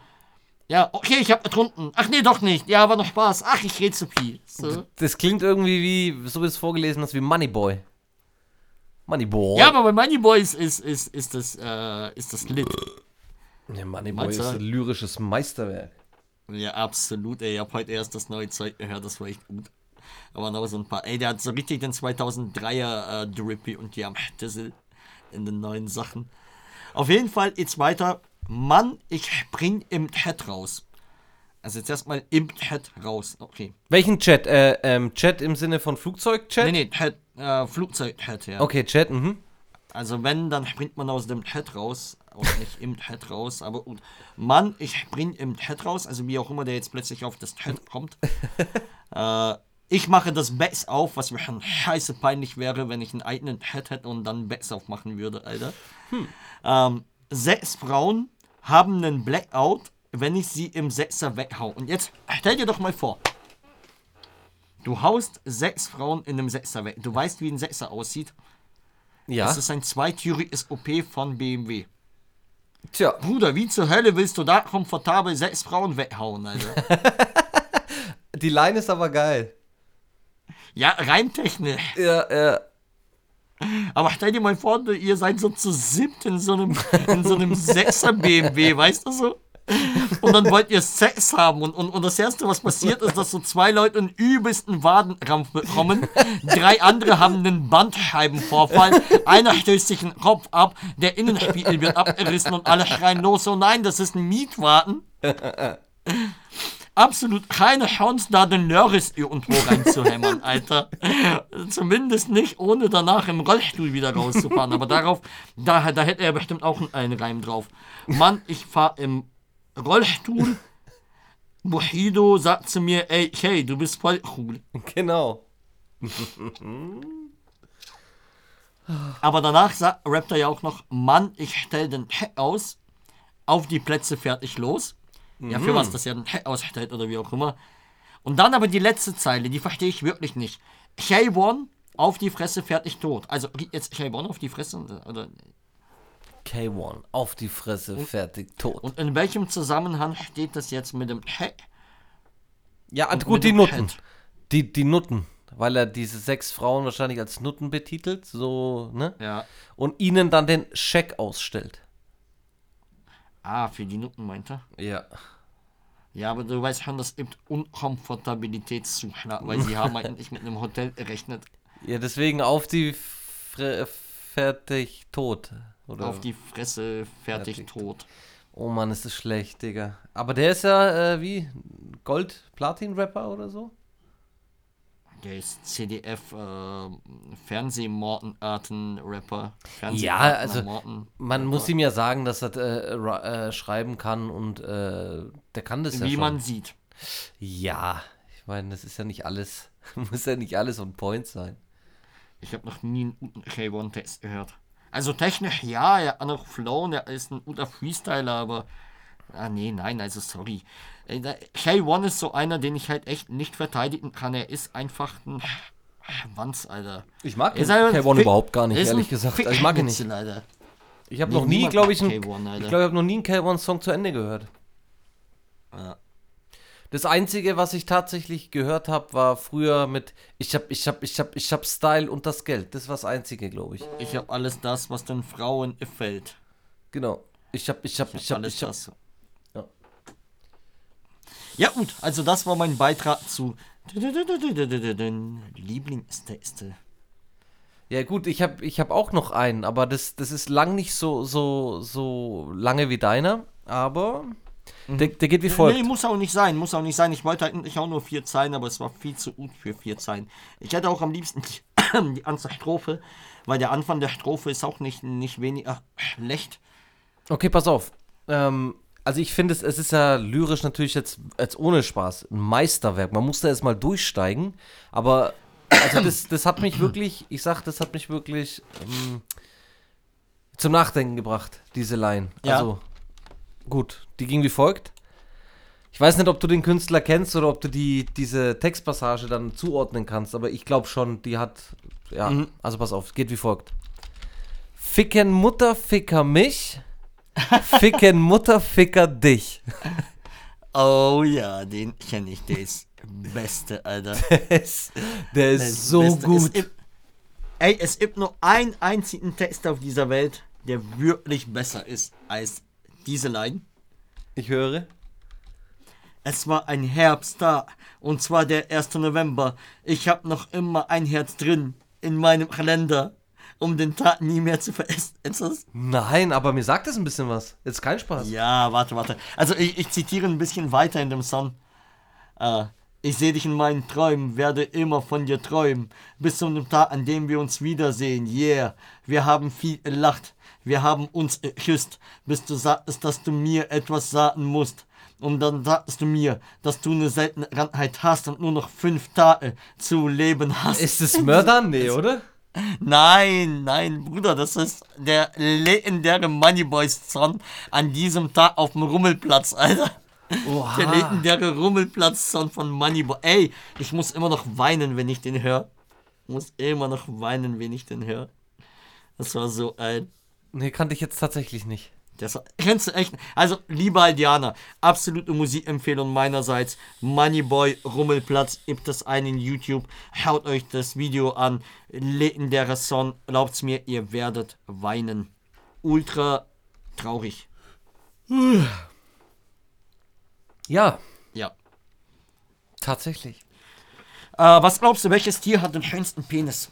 ja, okay, ich habe getrunken. Ach nee, doch nicht. Ja, war noch Spaß. Ach, ich rede zu viel. So. Das klingt irgendwie wie, so wie es vorgelesen hast, wie Moneyboy. Moneyboy. Ja, aber bei Moneyboy ist, ist, ist, ist, das, äh, ist das lit. Ja, Moneyboy ist ein lyrisches Meisterwerk. Ja, absolut, ey. Ich habe heute erst das neue Zeug gehört, das war echt gut. Aber noch so ein paar. Ey, der hat so richtig den 2003er äh, Drippy und die am Dissel in den neuen Sachen. Auf jeden Fall jetzt weiter. Mann, ich spring im Chat raus. Also jetzt erstmal im Chat raus. Okay. Welchen Chat? Äh, ähm, Chat im Sinne von Flugzeug-Chat? Nee, nee, Chat, äh, Flugzeug-Chat, ja. Okay, Chat, mhm. Also wenn, dann springt man aus dem Chat raus. Auch nicht im Chat raus, aber gut. Mann, ich spring im Chat raus. Also wie auch immer der jetzt plötzlich auf das Chat kommt. äh, ich mache das Backs auf, was mir schon scheiße peinlich wäre, wenn ich einen eigenen Chat hätte und dann Backs aufmachen würde, Alter. Ähm, sechs Frauen haben einen Blackout, wenn ich sie im Sechser weghau. Und jetzt stell dir doch mal vor. Du haust sechs Frauen in einem Sechser weg. Du weißt, wie ein Sechser aussieht. Ja. Das ist ein zweitüriges OP von BMW. Tja, Bruder, wie zur Hölle willst du da komfortabel sechs Frauen weghauen, Alter? die Line ist aber geil. ja, rein technisch. Ja, ja. Aber stell dir mal vor, ihr seid so zu siebt in so einem, in so einem Sechser BMW, weißt du so? Und dann wollt ihr Sex haben und, und, und das Erste, was passiert, ist, dass so zwei Leute einen übelsten Wadenkrampf bekommen. Drei andere haben einen Bandscheibenvorfall. Einer stößt sich den Kopf ab, der Innenspiegel wird abgerissen und alle schreien los. Oh nein, das ist ein Mietwagen. Absolut keine Chance, da den Lörris irgendwo reinzuhämmern, Alter. Zumindest nicht, ohne danach im Rollstuhl wieder rauszufahren. Aber darauf, da, da hätte er bestimmt auch einen Reim drauf. Mann, ich fahr im Rollstuhl. Bushido sagt zu mir, ey, hey, du bist voll cool. Genau. Aber danach sagt, rappt er ja auch noch, Mann, ich stell den Heck aus, auf die Plätze fertig los. Ja, für was das ja den Heck ausstellt oder wie auch immer. Und dann aber die letzte Zeile, die verstehe ich wirklich nicht. K1 auf die Fresse fertig tot. Also jetzt K1 auf die Fresse oder K1, auf die Fresse, fertig, tot. und in welchem Zusammenhang steht das jetzt mit dem Heck? ja, und gut, die Nutten. Die, die Nutten. Weil er diese sechs Frauen wahrscheinlich als Nutten betitelt, so, ne? Ja. Und ihnen dann den Scheck ausstellt. Ah, für die Nutten meint er. Ja. Ja, aber du weißt schon, das gibt Unkomfortabilitätszuschlag, weil sie haben eigentlich mit einem Hotel gerechnet. Ja, deswegen auf die Fre fertig, tot. Oder? Auf die Fresse fertig, Fertig. tot. Oh Mann, ist das schlecht, Digga. Aber der ist ja, äh, wie, Gold-Platin-Rapper oder so? Der ist CDF, äh, Fernsehmortenarten-Rapper. Ja, also, Morten Man muss ihm ja sagen, dass er äh, äh, schreiben kann und äh, der kann das ja Wie man sieht. Ja, ich meine, das ist ja nicht alles, muss ja nicht alles on point sein. Ich habe noch nie einen guten K1-Test gehört. Also technisch ja, er hat noch Flow, er ist ein guter Freestyler, aber. Ah, nee, nein, also sorry. Ey, der K1 ist so einer, den ich halt echt nicht verteidigen kann. Er ist einfach ein Wanz, Alter. Ich mag Er ist einfach K1 Fick- überhaupt gar nicht, ehrlich gesagt. Also ich mag ihn nicht. Alter. Ich habe noch nie, glaube ich, einen, K1, Alter. ich glaube, ich habe noch nie einen K1-Song zu Ende gehört. Ja. Das einzige, was ich tatsächlich gehört habe, war früher mit ich hab, ich hab, ich hab, ich hab Style und das Geld. Das war das einzige, glaube ich. Ich habe alles das, was den Frauen gefällt. Genau. Ich hab, ich hab, ich hab, alles ich hab. das. Ja. Ja gut, also das war mein Beitrag zu Lieblingstexte. Ja gut, ich habe, ich hab auch noch einen, aber das, das ist lang nicht so, so, so lange wie deiner, aber der, der geht wie folgt. Nee, muss auch nicht sein, muss auch nicht sein. Ich wollte eigentlich auch nur vier Zeilen, aber es war viel zu gut für vier Zeilen. Ich hätte auch am liebsten die, die ganze Strophe, weil der Anfang der Strophe ist auch nicht, nicht weniger schlecht. Okay, pass auf. Ähm, also ich finde, es, es ist ja lyrisch natürlich jetzt, jetzt ohne Spaß ein Meisterwerk. Man muss da erst mal durchsteigen, aber also das, das hat mich wirklich, ich sag, das hat mich wirklich ähm, zum Nachdenken gebracht, diese Line. Ja. Also gut, die ging wie folgt. Ich weiß nicht, ob du den Künstler kennst oder ob du die, diese Textpassage dann zuordnen kannst, aber ich glaube schon, die hat. Ja, Mhm. also pass auf, geht wie folgt. Ficken Mutter, Ficker mich. Ficken Mutter, Ficker dich. Oh ja, den kenne ich, der ist beste, Alter. Der ist, der ist Der ist so beste. gut. Es ey, es gibt nur einen einzigen Text auf dieser Welt, der wirklich besser ist als diese Line. Ich höre. Es war ein Herbsttag und zwar der 1. November. Ich hab noch immer ein Herz drin in meinem Kalender, um den Tag nie mehr zu veressen. Nein, aber mir sagt das ein bisschen was. Jetzt kein Spaß. Ja, warte, warte. Also ich, ich zitiere ein bisschen weiter in dem Song. Äh, ich sehe dich in meinen Träumen, werde immer von dir träumen, bis zu dem Tag, an dem wir uns wiedersehen. Yeah, wir haben viel gelacht, wir haben uns geküsst, bis du sagtest, dass du mir etwas sagen musst. Und dann sagtest du mir, dass du eine seltene Krankheit hast und nur noch fünf Tage zu leben hast. Ist es Mörder? Nee, oder? Nein, nein, Bruder, das ist der legendäre Moneyboys-Song an diesem Tag auf dem Rummelplatz, Alter. Oha. Der legendäre Rummelplatz-Song von Moneyboy. Ey, ich muss immer noch weinen, wenn ich den höre. Muss immer noch weinen, wenn ich den höre. Das war so ein. Nee, kannte ich jetzt tatsächlich nicht. Das kennst du echt? Also, liebe Aldianer, absolute Musikempfehlung meinerseits. Moneyboy Rummelplatz, gibt es einen in YouTube. Schaut euch das Video an. Legendärer Song. Glaubt's mir, ihr werdet weinen. Ultra traurig. Ja, Ja. tatsächlich. Äh, was glaubst du, welches Tier hat den schönsten Penis?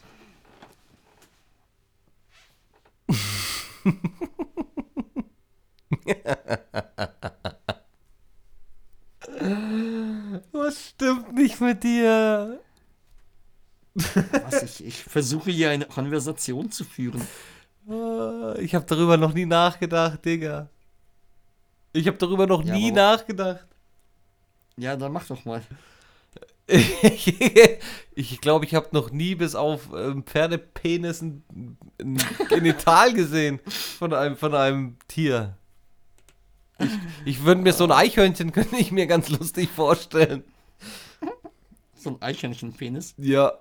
Was stimmt nicht mit dir? Was ich, ich versuche hier eine Konversation zu führen. Ah, Ich habe darüber noch nie nachgedacht, Digga. Ich habe darüber noch Ja, nie nachgedacht. Ja, dann mach doch mal. ich glaube, ich habe noch nie bis auf ähm, Pferdepenis ein, ein Genital gesehen von einem, von einem Tier. Ich, ich würde mir so ein Eichhörnchen, könnte ich mir ganz lustig vorstellen. So ein Eichhörnchenpenis. Ja.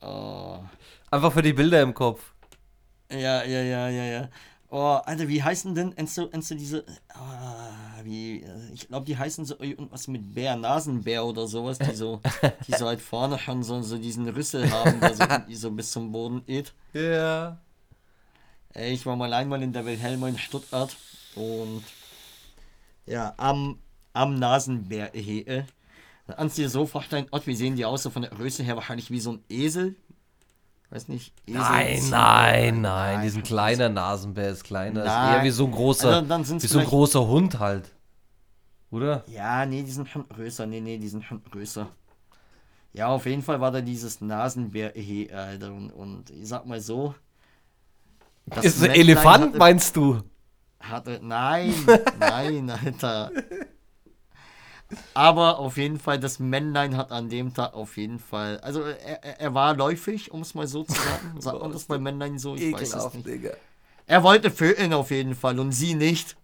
Oh. Einfach für die Bilder im Kopf. Ja, ja, ja, ja, ja. Oh, Alter, wie heißen denn ennst du, diese. Ah, wie, äh, ich glaube, die heißen so irgendwas mit Bär, Nasenbär oder sowas, die so, die so halt vorne schon so, so diesen Rüssel haben, der so, die so bis zum Boden geht. Ja. Ey, ich war mal einmal in der Wilhelma in Stuttgart und ja, am, am Nasenbär äh, kannst du dir so vorstellen, Gott, wie sehen die aus? So von der Größe her wahrscheinlich wie so ein Esel. Weiß nicht. Esel, Nein, nein, nein. Diesen kleiner Nasenbär ist kleiner. Ist Nein. eher wie so ein großer, Also, dann sind's wie so ein vielleicht- großer Hund halt. Oder? Ja, nee, die sind schon größer. Nee, nee, die sind schon größer. Ja, auf jeden Fall war da dieses Nasenbär, Alter. Und, und ich sag mal so. das ist ein Männlein Elefant, hatte- meinst du? Hatte, nein, nein, Alter. Aber auf jeden Fall, das Männlein hat an dem Tag auf jeden Fall. Also, er, er- war läufig, um es mal so zu sagen. Sagt man das bei Männlein so? Ich weiß es nicht. Digga. Er wollte vögeln auf jeden Fall und sie nicht.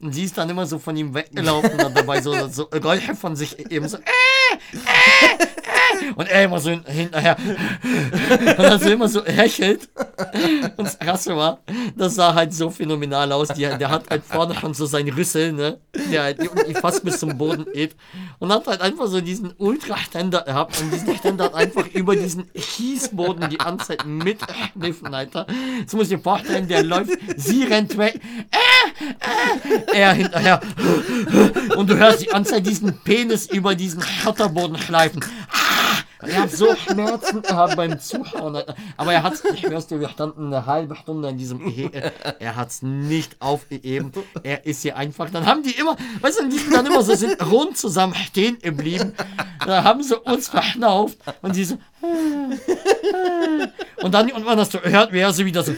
Und sie ist dann immer so von ihm weggelaufen und dabei so, so Geräusche von sich eben so. Äh, äh, äh, und er immer so hin- hinterher. Und dann so immer so hechelt. Und das Krasse war, das sah halt so phänomenal aus. Die, der hat halt vorne schon so seinen Rüssel, ne? Der halt fast bis zum Boden geht. Und hat halt einfach so diesen Ultraständer gehabt. Und diesen Ständer hat einfach über diesen Kiesboden die ganze Zeit mitgeschliffen, Alter. Jetzt muss ich dir vorstellen, der läuft, sie rennt weg. Er hinterher. Und du hörst die ganze Zeit diesen Penis über diesen Schotterboden schleifen. Ich hab so Schmerzen gehabt beim Zuschauen. Alter. Aber er hat's, ich schwör's dir, wir standen eine halbe Stunde in diesem Ehe. Er hat's nicht aufgegeben. Er ist hier einfach. Dann haben die immer, weißt du, die sind dann immer so sind rund zusammen stehen geblieben. Da haben sie uns verschnauft und sie so. Und dann irgendwann hast du gehört, wie er so wieder so.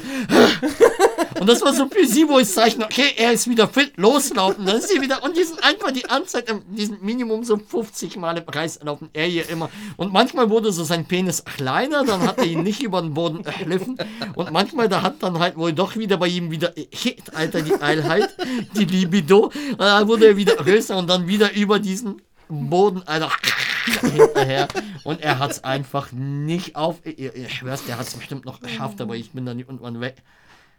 Und das war so für sie, wo ich zeichne, okay, er ist wieder fit, loslaufen. Dann ist sie wieder, und die sind einfach die Anzeit, die sind Minimum so 50 Mal im Kreis laufen, er hier immer. Und manchmal wurde so sein Penis kleiner, dann hat er ihn nicht über den Boden erschliffen. Und manchmal, da hat dann halt wohl doch wieder bei ihm wieder, hit, Alter, die Eilheit, die Libido. Und dann wurde er wieder größer und dann wieder über diesen Boden, Alter, hinterher. Und er hat es einfach nicht auf. Ich, ich schwör's, der hat es bestimmt noch geschafft, aber ich bin dann irgendwann weg.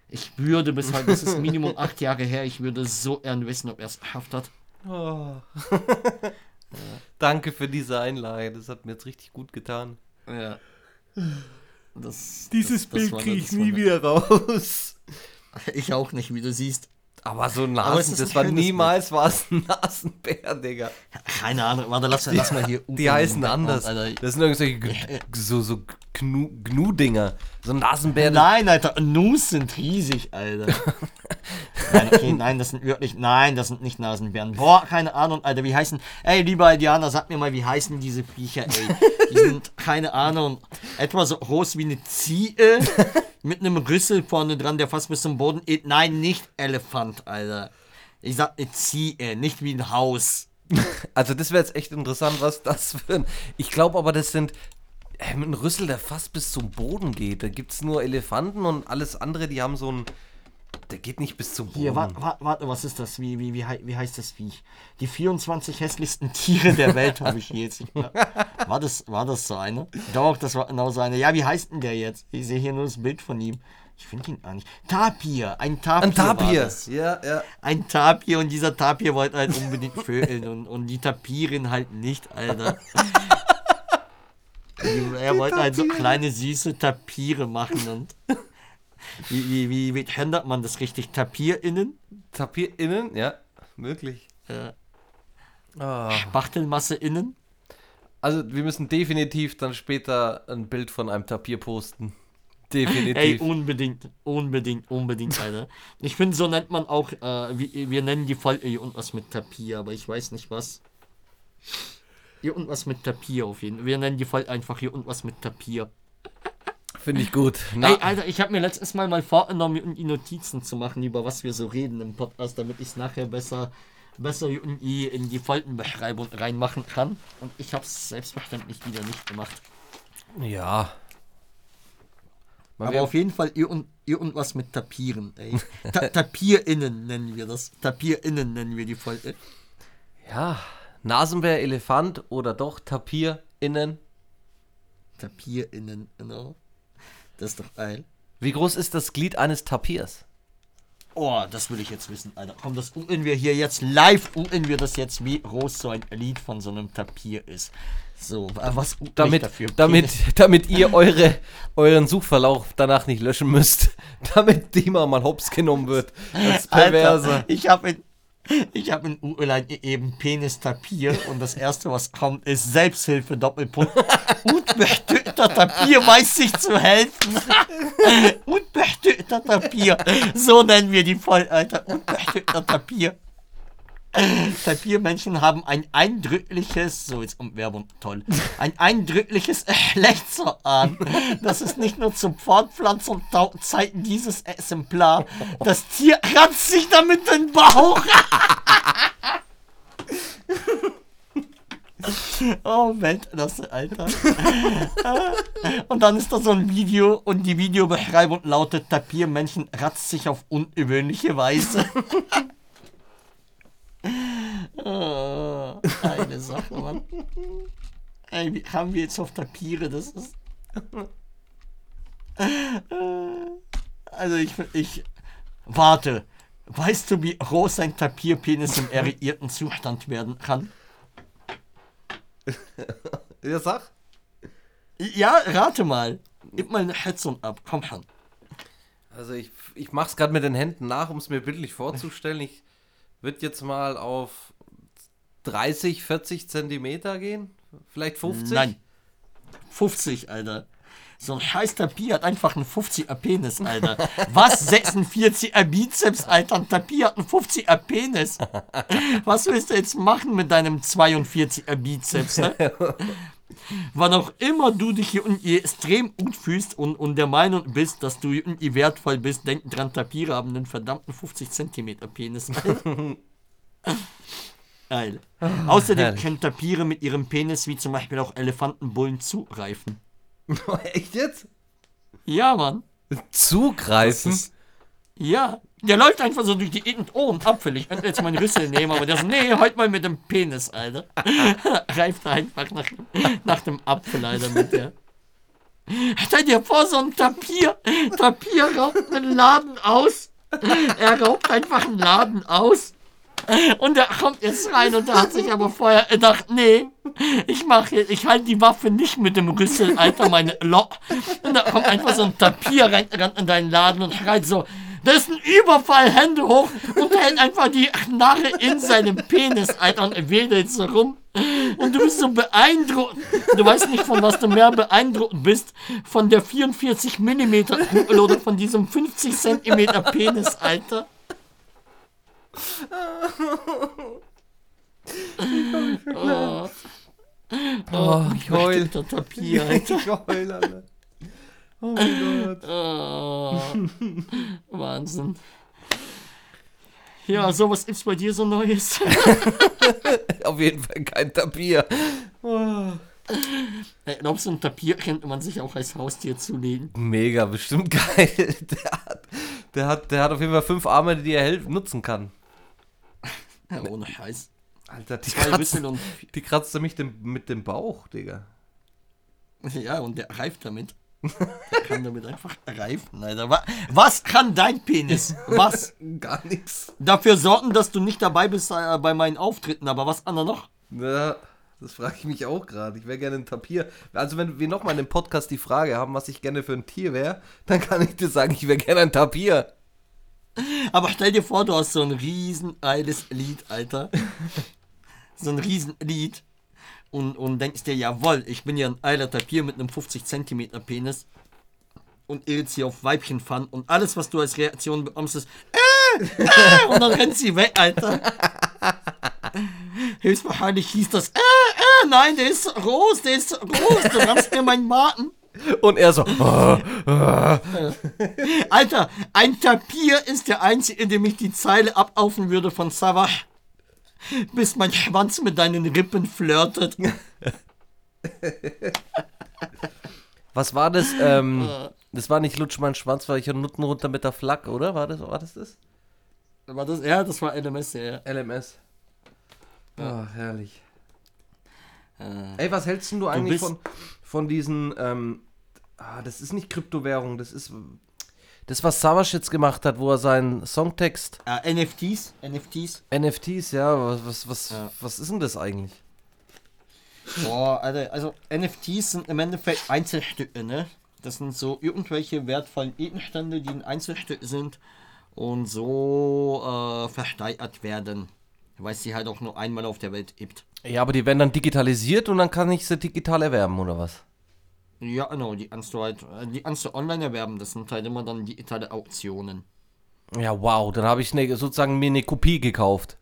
Ich würde bis heute, das ist Minimum acht Jahre her, ich würde so gern wissen, ob er es geschafft hat. Oh. Danke für diese Einlage, das hat mir jetzt richtig gut getan. Ja. Das, Dieses das- das Bild kriege ich nie ne- wieder raus. Ich auch nicht, wie du siehst. Aber so es Nasen, das ein war niemals war es ein Nasenbär, Digga. Keine Ahnung, warte, lass, lass mal hier. Die heißen anders. Alter. Das sind irgendwelche so, so Gnu- Gnu-Dinger. So ein Nasenbär. Nein, Alter, Nus sind riesig, Alter. nein, okay, nein, das sind wirklich, nein, das sind nicht Nasenbären. Boah, keine Ahnung, Alter, wie heißen, ey, lieber Indianer, sag mir mal, wie heißen diese Viecher, ey. Die sind, keine Ahnung, etwa so groß wie eine Ziehe mit einem Rüssel vorne dran, der fast bis zum Boden geht. Nein, nicht Elefant, Alter. Ich sag eine Ziehe, nicht wie ein Haus. Also das wäre jetzt echt interessant, was das für ein... Ich glaube aber, das sind... Äh, mit einem Rüssel, der fast bis zum Boden geht. Da gibt es nur Elefanten und alles andere, die haben so ein... Der geht nicht bis zum Boden. Hier, warte, warte, warte, was ist das? Wie, wie, wie, wie heißt das Viech? Die 24 hässlichsten Tiere der Welt habe ich hier jetzt. nicht mehr. War das, war das so eine? Doch, das war genau so eine. Ja, wie heißt denn der jetzt? Ich sehe hier nur das Bild von ihm. Ich finde ihn gar nicht. Tapir, ein Tapir. Ein Tapir. Ja, ja. Ein Tapir und dieser Tapir wollte halt unbedingt vögeln und, und die Tapirin halt nicht, Alter. Er wollte halt so kleine süße Tapire machen und. Wie, wie, wie, wie handelt man das richtig? Tapirinnen? Tapir innen, ja, möglich. Äh, Ah. Spachtelmasse innen? Also wir müssen definitiv dann später ein Bild von einem Tapir posten. Definitiv. Ey, unbedingt, unbedingt, unbedingt, Alter. Ich finde, so nennt man auch, äh, wie, wir nennen die Folge irgendwas mit Tapir, aber ich weiß nicht was. Irgendwas mit Tapir auf jeden Fall. Wir nennen die Folge einfach hier irgendwas mit Tapir. Finde ich gut. Na, Ey, Alter, ich habe mir letztes Mal mal vorgenommen, irgendwie Notizen zu machen, über was wir so reden im Podcast, damit ich es nachher besser, besser in die Folgenbeschreibung reinmachen kann. Und ich habe es selbstverständlich wieder nicht gemacht. ja. Mal Aber auf jeden Fall irgend, irgendwas mit Tapieren, ey. Ta Tapirinnen nennen wir das. Tapirinnen nennen wir die Folge. ja. Nasenbär, Elefant oder doch Tapir innen. Tapirinnen, genau. Das ist doch geil. Wie groß ist das Glied eines Tapirs? Oh, das will ich jetzt wissen, Alter. Komm, das umen wir hier jetzt live, umen wir das jetzt, wie groß so ein Lied von so einem Tapir ist. So, äh, was Damit, dafür? damit, damit ihr eure, euren Suchverlauf danach nicht löschen müsst. Damit Dima mal hops genommen wird. Als Perverser. Alter, ich habe in, ich habe in Urlein eben Penis-Tapir und das erste, was kommt, ist Selbsthilfe Doppelpunkt. Unbestörter Tapir weiß sich zu helfen. Unbestörter Tapir. So nennen wir die voll, Alter. Unbestörter Tapir. Tapirmenschen haben ein eindrückliches, so jetzt um Werbung, toll, ein eindrückliches Geschlechtsorgan. Das ist nicht nur zum Fortpflanzung Zeiten dieses Exemplar. Das Tier kratzt sich damit den Bauch. Oh, Weltklasse, Alter. und dann ist da so ein Video und die Videobeschreibung lautet: Tapirmenschen ratzt sich auf ungewöhnliche Weise. Oh, eine Sache, Mann. Ey, wie haben wir jetzt auf Tapire? Das ist. Also, ich. ich warte. Weißt du, wie groß ein Tapirpenis im erregierten Zustand werden kann? Ja, sag. Ja, rate mal. Gib mal eine Schätzung ab. Komm schon. Also ich, ich mach's gerade mit den Händen nach, um es mir bildlich vorzustellen. Ich würde jetzt mal auf 30, 40 Zentimeter gehen. Vielleicht 50? Nein. 50, Alter. So ein scheiß Tapir hat einfach einen 50er Penis, Alter. Was? 46er Bizeps, Alter. Ein Tapir hat einen 50er Penis. Was willst du jetzt machen mit deinem 42er Bizeps, ne? Wann auch immer du dich hier irgendwie extrem gut fühlst und, und der Meinung bist, dass du irgendwie wertvoll bist, denk dran, Tapire haben einen verdammten 50 cm Penis. Geil. Außerdem herrlich. können Tapire mit ihrem Penis wie zum Beispiel auch Elefantenbullen zugreifen. Echt jetzt? Ja, Mann. Zugreifen? Ja. Der läuft einfach so durch die Gegend. Oh, ein Apfel. Ich könnte jetzt meinen Rüssel nehmen, aber der so, nee, halt mal mit dem Penis, Alter. Reift einfach nach, nach dem Apfel, Alter, mit der. Stell dir vor, so ein Tapir. Tapir raubt einen Laden aus. Er raubt einfach einen Laden aus. Und er kommt jetzt rein und er hat sich aber vorher gedacht, nee, ich mache ich halte die Waffe nicht mit dem Rüssel, Alter, meine Lo. Und da kommt einfach so ein Tapir rein, rein in deinen Laden und schreit so, ein Überfall, Hände hoch und hält einfach die Knarre in seinem Penis, Alter, und wedelt so rum. Und du bist so beeindruckt. Du weißt nicht, von was du mehr beeindruckt bist. Von der 44 mm Kugel oder von diesem 50 cm Penis, Alter. Oh, Oh, ich heul. Ich heul, Alter. Oh mein Gott. Oh, Wahnsinn. Ja, so was gibt's bei dir so Neues? Auf jeden Fall kein Tapir. Oh. Ey, Glaubst du, ein Tapir könnte man sich auch als Haustier zulegen? Mega, bestimmt geil. Der hat, der, hat, der hat auf jeden Fall fünf Arme, die er nutzen kann. Ja, ohne Scheiß. Alter, die kratzt, die kratzt mich dem, mit dem Bauch, Digga. Ja, und der reift damit. Der kann damit einfach reifen, Alter. Wa- Was kann dein Penis? Was? Gar nichts. Dafür sorgen, dass du nicht dabei bist äh, bei meinen Auftritten, aber was kann er noch? Ja, das frage ich mich auch gerade. Ich wäre gerne ein Tapir. Also, wenn wir nochmal in dem Podcast die Frage haben, was ich gerne für ein Tier wäre, dann kann ich dir sagen, ich wäre gerne ein Tapir. Aber stell dir vor, du hast so ein riesen geiles Lied, Alter. so ein riesen Lied. Und, und denkst dir, jawohl, ich bin ja ein eiler Tapir mit einem 50 cm Penis. Und irrst hier auf Weibchen fahren. Und alles, was du als Reaktion bekommst, ist äh, äh, und dann rennt sie weg, Alter. Höchstwahrscheinlich hieß das, äh, äh, nein, der ist groß, der ist groß, du rammst mir meinen Maten. Und er so, oh, Alter, ein Tapir ist der einzige, dem ich die Zeile abaufen würde von Savah. Bis mein Schwanz mit deinen Rippen flirtet. was war das? Ähm, das war nicht Lutsch mein Schwanz, war ich ja Nutten runter mit der Flak, oder? War das, war das das? War das? Ja, das war LMS, ja. LMS. Oh, herrlich. Äh, Ey, was hältst du eigentlich von, von diesen, ähm, ah, das ist nicht Kryptowährung, das ist das, was Savas jetzt gemacht hat, wo er seinen Songtext, äh, NFTs, NFTs. NFTs, ja, was, was, was, Ja. was ist denn das eigentlich? Boah, Alter, also NFTs sind im Endeffekt Einzelstücke, ne? Das sind so irgendwelche wertvollen Gegenstände, die ein Einzelstück sind und so äh, versteigert werden. Weil es sie halt auch nur einmal auf der Welt gibt. Ja, aber die werden dann digitalisiert und dann kann ich sie digital erwerben, oder was? Ja, genau, die kannst du halt, äh, die kannst du online erwerben. Das sind halt immer dann digitale Auktionen. Ja, wow, dann habe ich ne, sozusagen mir eine Kopie gekauft.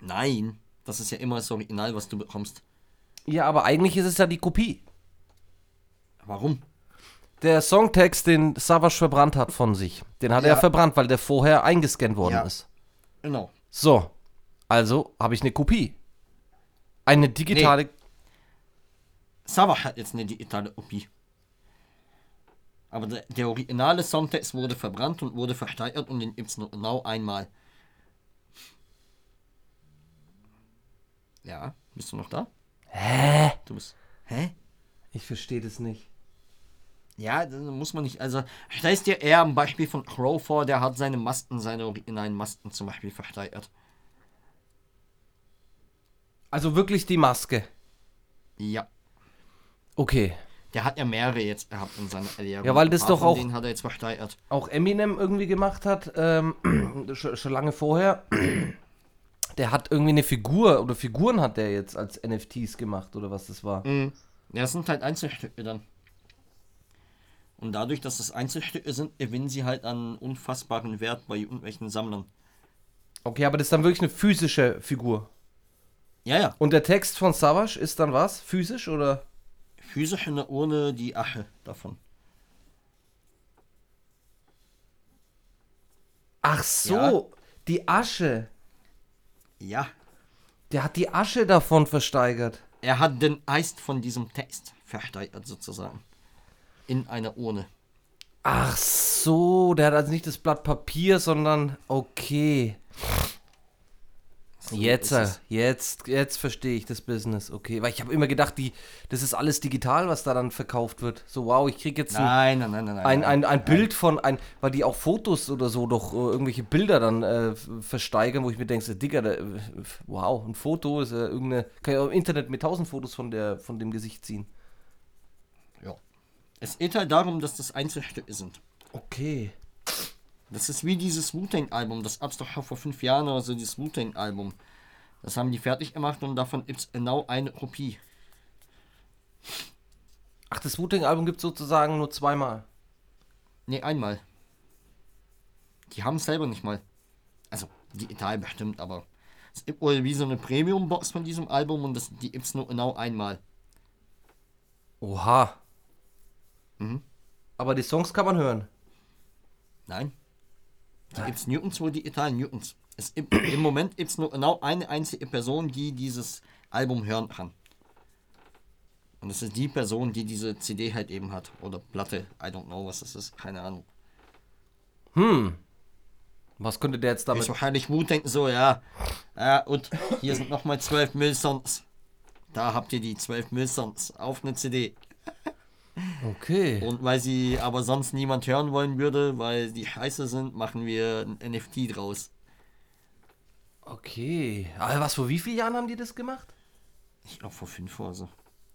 Nein, das ist ja immer das Original, was du bekommst. Ja, aber eigentlich ist es ja die Kopie. Warum? Der Songtext, den Savas verbrannt hat von sich, den hat Ja. er verbrannt, weil der vorher eingescannt worden Ja. ist. Genau. So, also habe ich eine Kopie. Eine digitale. Savach hat jetzt eine digitale Kopie. Aber der, der originale Songtext wurde verbrannt und wurde versteigert und den gibt's nur genau einmal. Ja, bist du noch da? Hä? Du bist. Hä? Ich verstehe das nicht. Ja, das muss man nicht. Also, stellst dir eher ein Beispiel von Crow vor, der hat seine Masken, seine originalen Masken zum Beispiel versteigert. Also wirklich die Maske. Ja. Okay. Der hat ja mehrere jetzt gehabt in seiner Karriere. Ja, weil das doch auch- denen hat er jetzt versteigert. Auch Eminem irgendwie gemacht hat, ähm, schon, schon lange vorher. Der hat irgendwie eine Figur oder Figuren hat der jetzt als NFTs gemacht oder was das war. Mhm. Ja, es sind halt Einzelstücke dann. Und dadurch, dass es Einzelstücke sind, gewinnen sie halt an unfassbaren Wert bei irgendwelchen Sammlern. Okay, aber das ist dann wirklich eine physische Figur. Ja, ja. Und der Text von Savage ist dann was? Physisch oder? Physisch in der Urne die Asche davon. Ach so, Ja. die Asche. Ja. Der hat die Asche davon versteigert. Er hat den Eist von diesem Text versteigert sozusagen. In einer Urne. Ach so, der hat also nicht das Blatt Papier, sondern okay. Jetzt, ist es. jetzt, jetzt verstehe ich das Business. Okay, weil ich habe immer gedacht, die, das ist alles digital, was da dann verkauft wird. So, wow, ich kriege jetzt ein, Nein, nein, nein, ein, ein, ein Bild von, ein, weil die auch Fotos oder so doch äh, irgendwelche Bilder dann äh, versteigern, wo ich mir denke, Digga, da, äh, wow, ein Foto ist ja irgendeine, kann ich auch im Internet mit tausend Fotos von, der, von dem Gesicht ziehen. Ja. Es geht halt darum, dass das Einzelstücke sind. Okay. Das ist wie dieses Wu-Tang-Album, das gab's doch vor fünf Jahren oder so, dieses Wu-Tang-Album. Das haben die fertig gemacht und davon gibt's genau eine Kopie. Ach, das Wu-Tang-Album gibt sozusagen nur zweimal. Ne, einmal. Die haben es selber nicht mal. Also, digital bestimmt, aber es gibt wohl wie so eine Premium-Box von diesem Album und das, die gibt's nur genau einmal. Oha. Mhm. Aber die Songs kann man hören. Nein. Die gibt's nirgendwo digital, nirgends. Es gibt, Im Moment gibt's nur genau eine einzige Person, die dieses Album hören kann. Und das ist die Person, die diese CD halt eben hat. Oder Platte. I don't know, was das ist. Keine Ahnung. Hm. Was könnte der jetzt damit. Ist wahrscheinlich Wut denken so, ja. Ja, und hier sind nochmal 12 Müllsongs. Da habt ihr die 12 Müllsongs auf eine CD. Okay. Und weil sie aber sonst niemand hören wollen würde, weil die scheiße sind, machen wir ein NFT draus. Okay. Aber was, vor wie vielen Jahren haben die das gemacht? Ich glaube vor fünf oder so.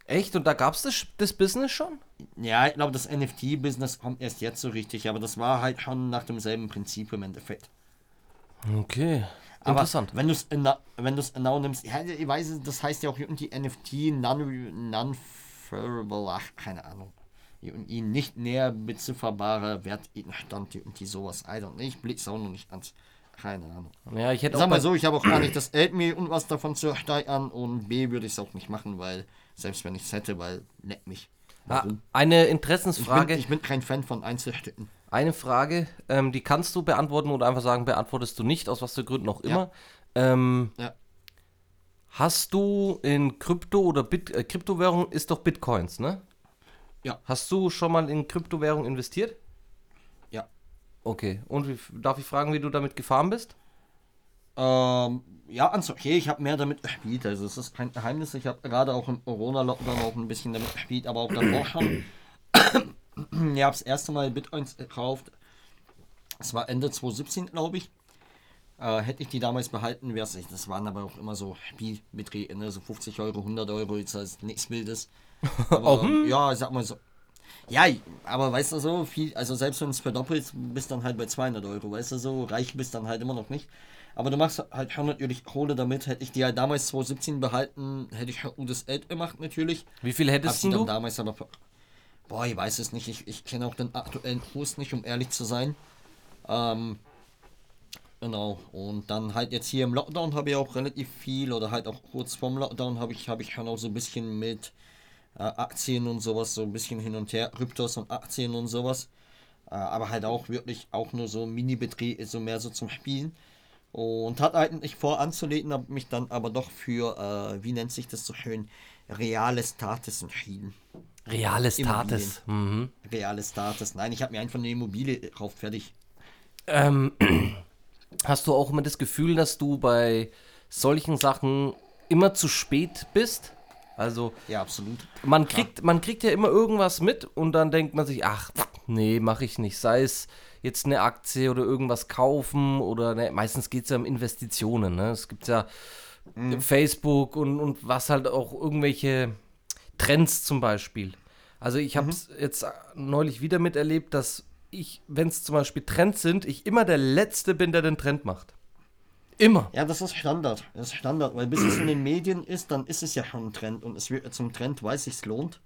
Echt? Und da gab es das, das Business schon? Ja, ich glaube, das NFT-Business kommt erst jetzt so richtig, aber das war halt schon nach demselben Prinzip im Endeffekt. Okay. Aber Interessant. wenn du es genau nimmst, ja, ich weiß, das heißt ja auch irgendwie NFT non- non-referable, ach, keine Ahnung. Irgendwie nicht näher bezifferbarer Wertgegenstand, irgendwie sowas. I don't know, ich blick's auch noch nicht ans. Keine Ahnung. Ja, ich hätte auch Sag mal so, ich habe auch gar nicht das Geld mir und was davon zu steigern und B würde ich es auch nicht machen, weil, selbst wenn ich es hätte, weil, leck mich. Ah, Warum? eine Ich Interessensfrage. bin, ich bin kein Fan von Einzelstücken. Eine Frage, ähm, die kannst du beantworten oder einfach sagen, beantwortest du nicht, aus was für Gründen auch Ja. immer. Ähm, Ja. Hast du in Krypto oder Bit äh, Kryptowährung ist doch Bitcoins, ne? Ja. Hast du schon mal in Kryptowährung investiert? Ja. Okay. Und wie, darf ich fragen, wie du damit gefahren bist? Ähm, ja, ans okay, ich habe mehr damit gespielt. Also es ist kein Geheimnis. Ich habe gerade auch im Corona-Lockdown auch ein bisschen damit gespielt, aber auch davor schon. ich habe das erste Mal Bitcoins gekauft. Es war Ende 2017, glaube ich. Äh, hätte ich die damals behalten, wäre es nicht. Das waren aber auch immer so Spielbeträge, ne? so 50 Euro, 100 Euro, jetzt heißt nichts Wildes. Aber, ja, sag mal so. Ja, aber weißt du so, viel, also selbst wenn es verdoppelt, bist dann halt bei 200 Euro, weißt du so, reich bist dann halt immer noch nicht. Aber du machst halt schon natürlich Kohle damit. Hätte ich die halt damals 2017 behalten, hätte ich gutes Geld gemacht natürlich. Wie viel hättest denn dann du? damals aber. Boah, ich weiß es nicht. Ich, ich kenne auch den aktuellen Kurs nicht, um ehrlich zu sein. Ähm, genau. Und dann halt jetzt hier im Lockdown habe ich auch relativ viel oder halt auch kurz vorm Lockdown habe ich, habe ich schon auch so ein bisschen mit äh, Aktien und sowas, so ein bisschen hin und her, Kryptos und Aktien und sowas. Äh, aber halt auch wirklich auch nur so Mini-Beträge, so mehr so zum Spielen. Und hat eigentlich vor anzulegen, habe mich dann aber doch für, äh, wie nennt sich das so schön, reales Status entschieden. Reales. Tates. Mhm. Reales Status. Nein, ich habe mir einfach eine Immobilie gekauft, fertig. Ähm, hast du auch immer das Gefühl, dass du bei solchen Sachen immer zu spät bist? Also, Ja, absolut. man kriegt, man kriegt ja immer irgendwas mit und dann denkt man sich, ach, nee, mache ich nicht. Sei es jetzt eine Aktie oder irgendwas kaufen oder ne, meistens geht es ja um Investitionen. Ne? Es gibt ja Facebook und, und was halt auch irgendwelche Trends zum Beispiel. Also ich habe es jetzt neulich wieder miterlebt, dass ich, wenn es zum Beispiel Trends sind, ich immer der Letzte bin, der den Trend macht. Immer. Ja, das ist Standard. Das ist Standard, weil bis es in den Medien ist, dann ist es ja schon ein Trend und es wird zum Trend, weil es sich lohnt.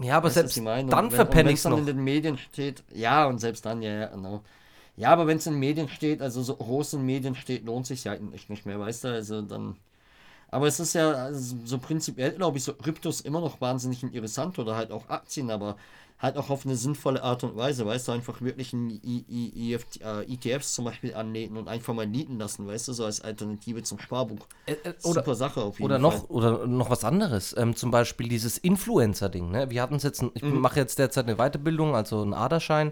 Ja, aber was selbst ich dann verpenne ich es dann noch. in den Medien steht, ja, und selbst dann, ja, ja, genau. Ja, aber wenn es in den Medien steht, also so groß in Medien steht, lohnt sich ja eigentlich nicht mehr, weißt du? Also dann Aber es ist ja also so prinzipiell, glaube ich, so Kryptos immer noch wahnsinnig interessant oder halt auch Aktien, aber halt auch auf eine sinnvolle Art und Weise, weißt du, einfach wirklich ein I I IFT, äh, ETFs zum Beispiel anlegen und einfach mal liegen lassen, weißt du, so als Alternative zum Sparbuch. Äh, äh, oder, Super Sache auf jeden Oder Fall. noch, oder noch was anderes, ähm, zum Beispiel dieses Influencer-Ding. Ne? Wir hatten es jetzt, ich Mhm. mache jetzt derzeit eine Weiterbildung, also einen Aderschein.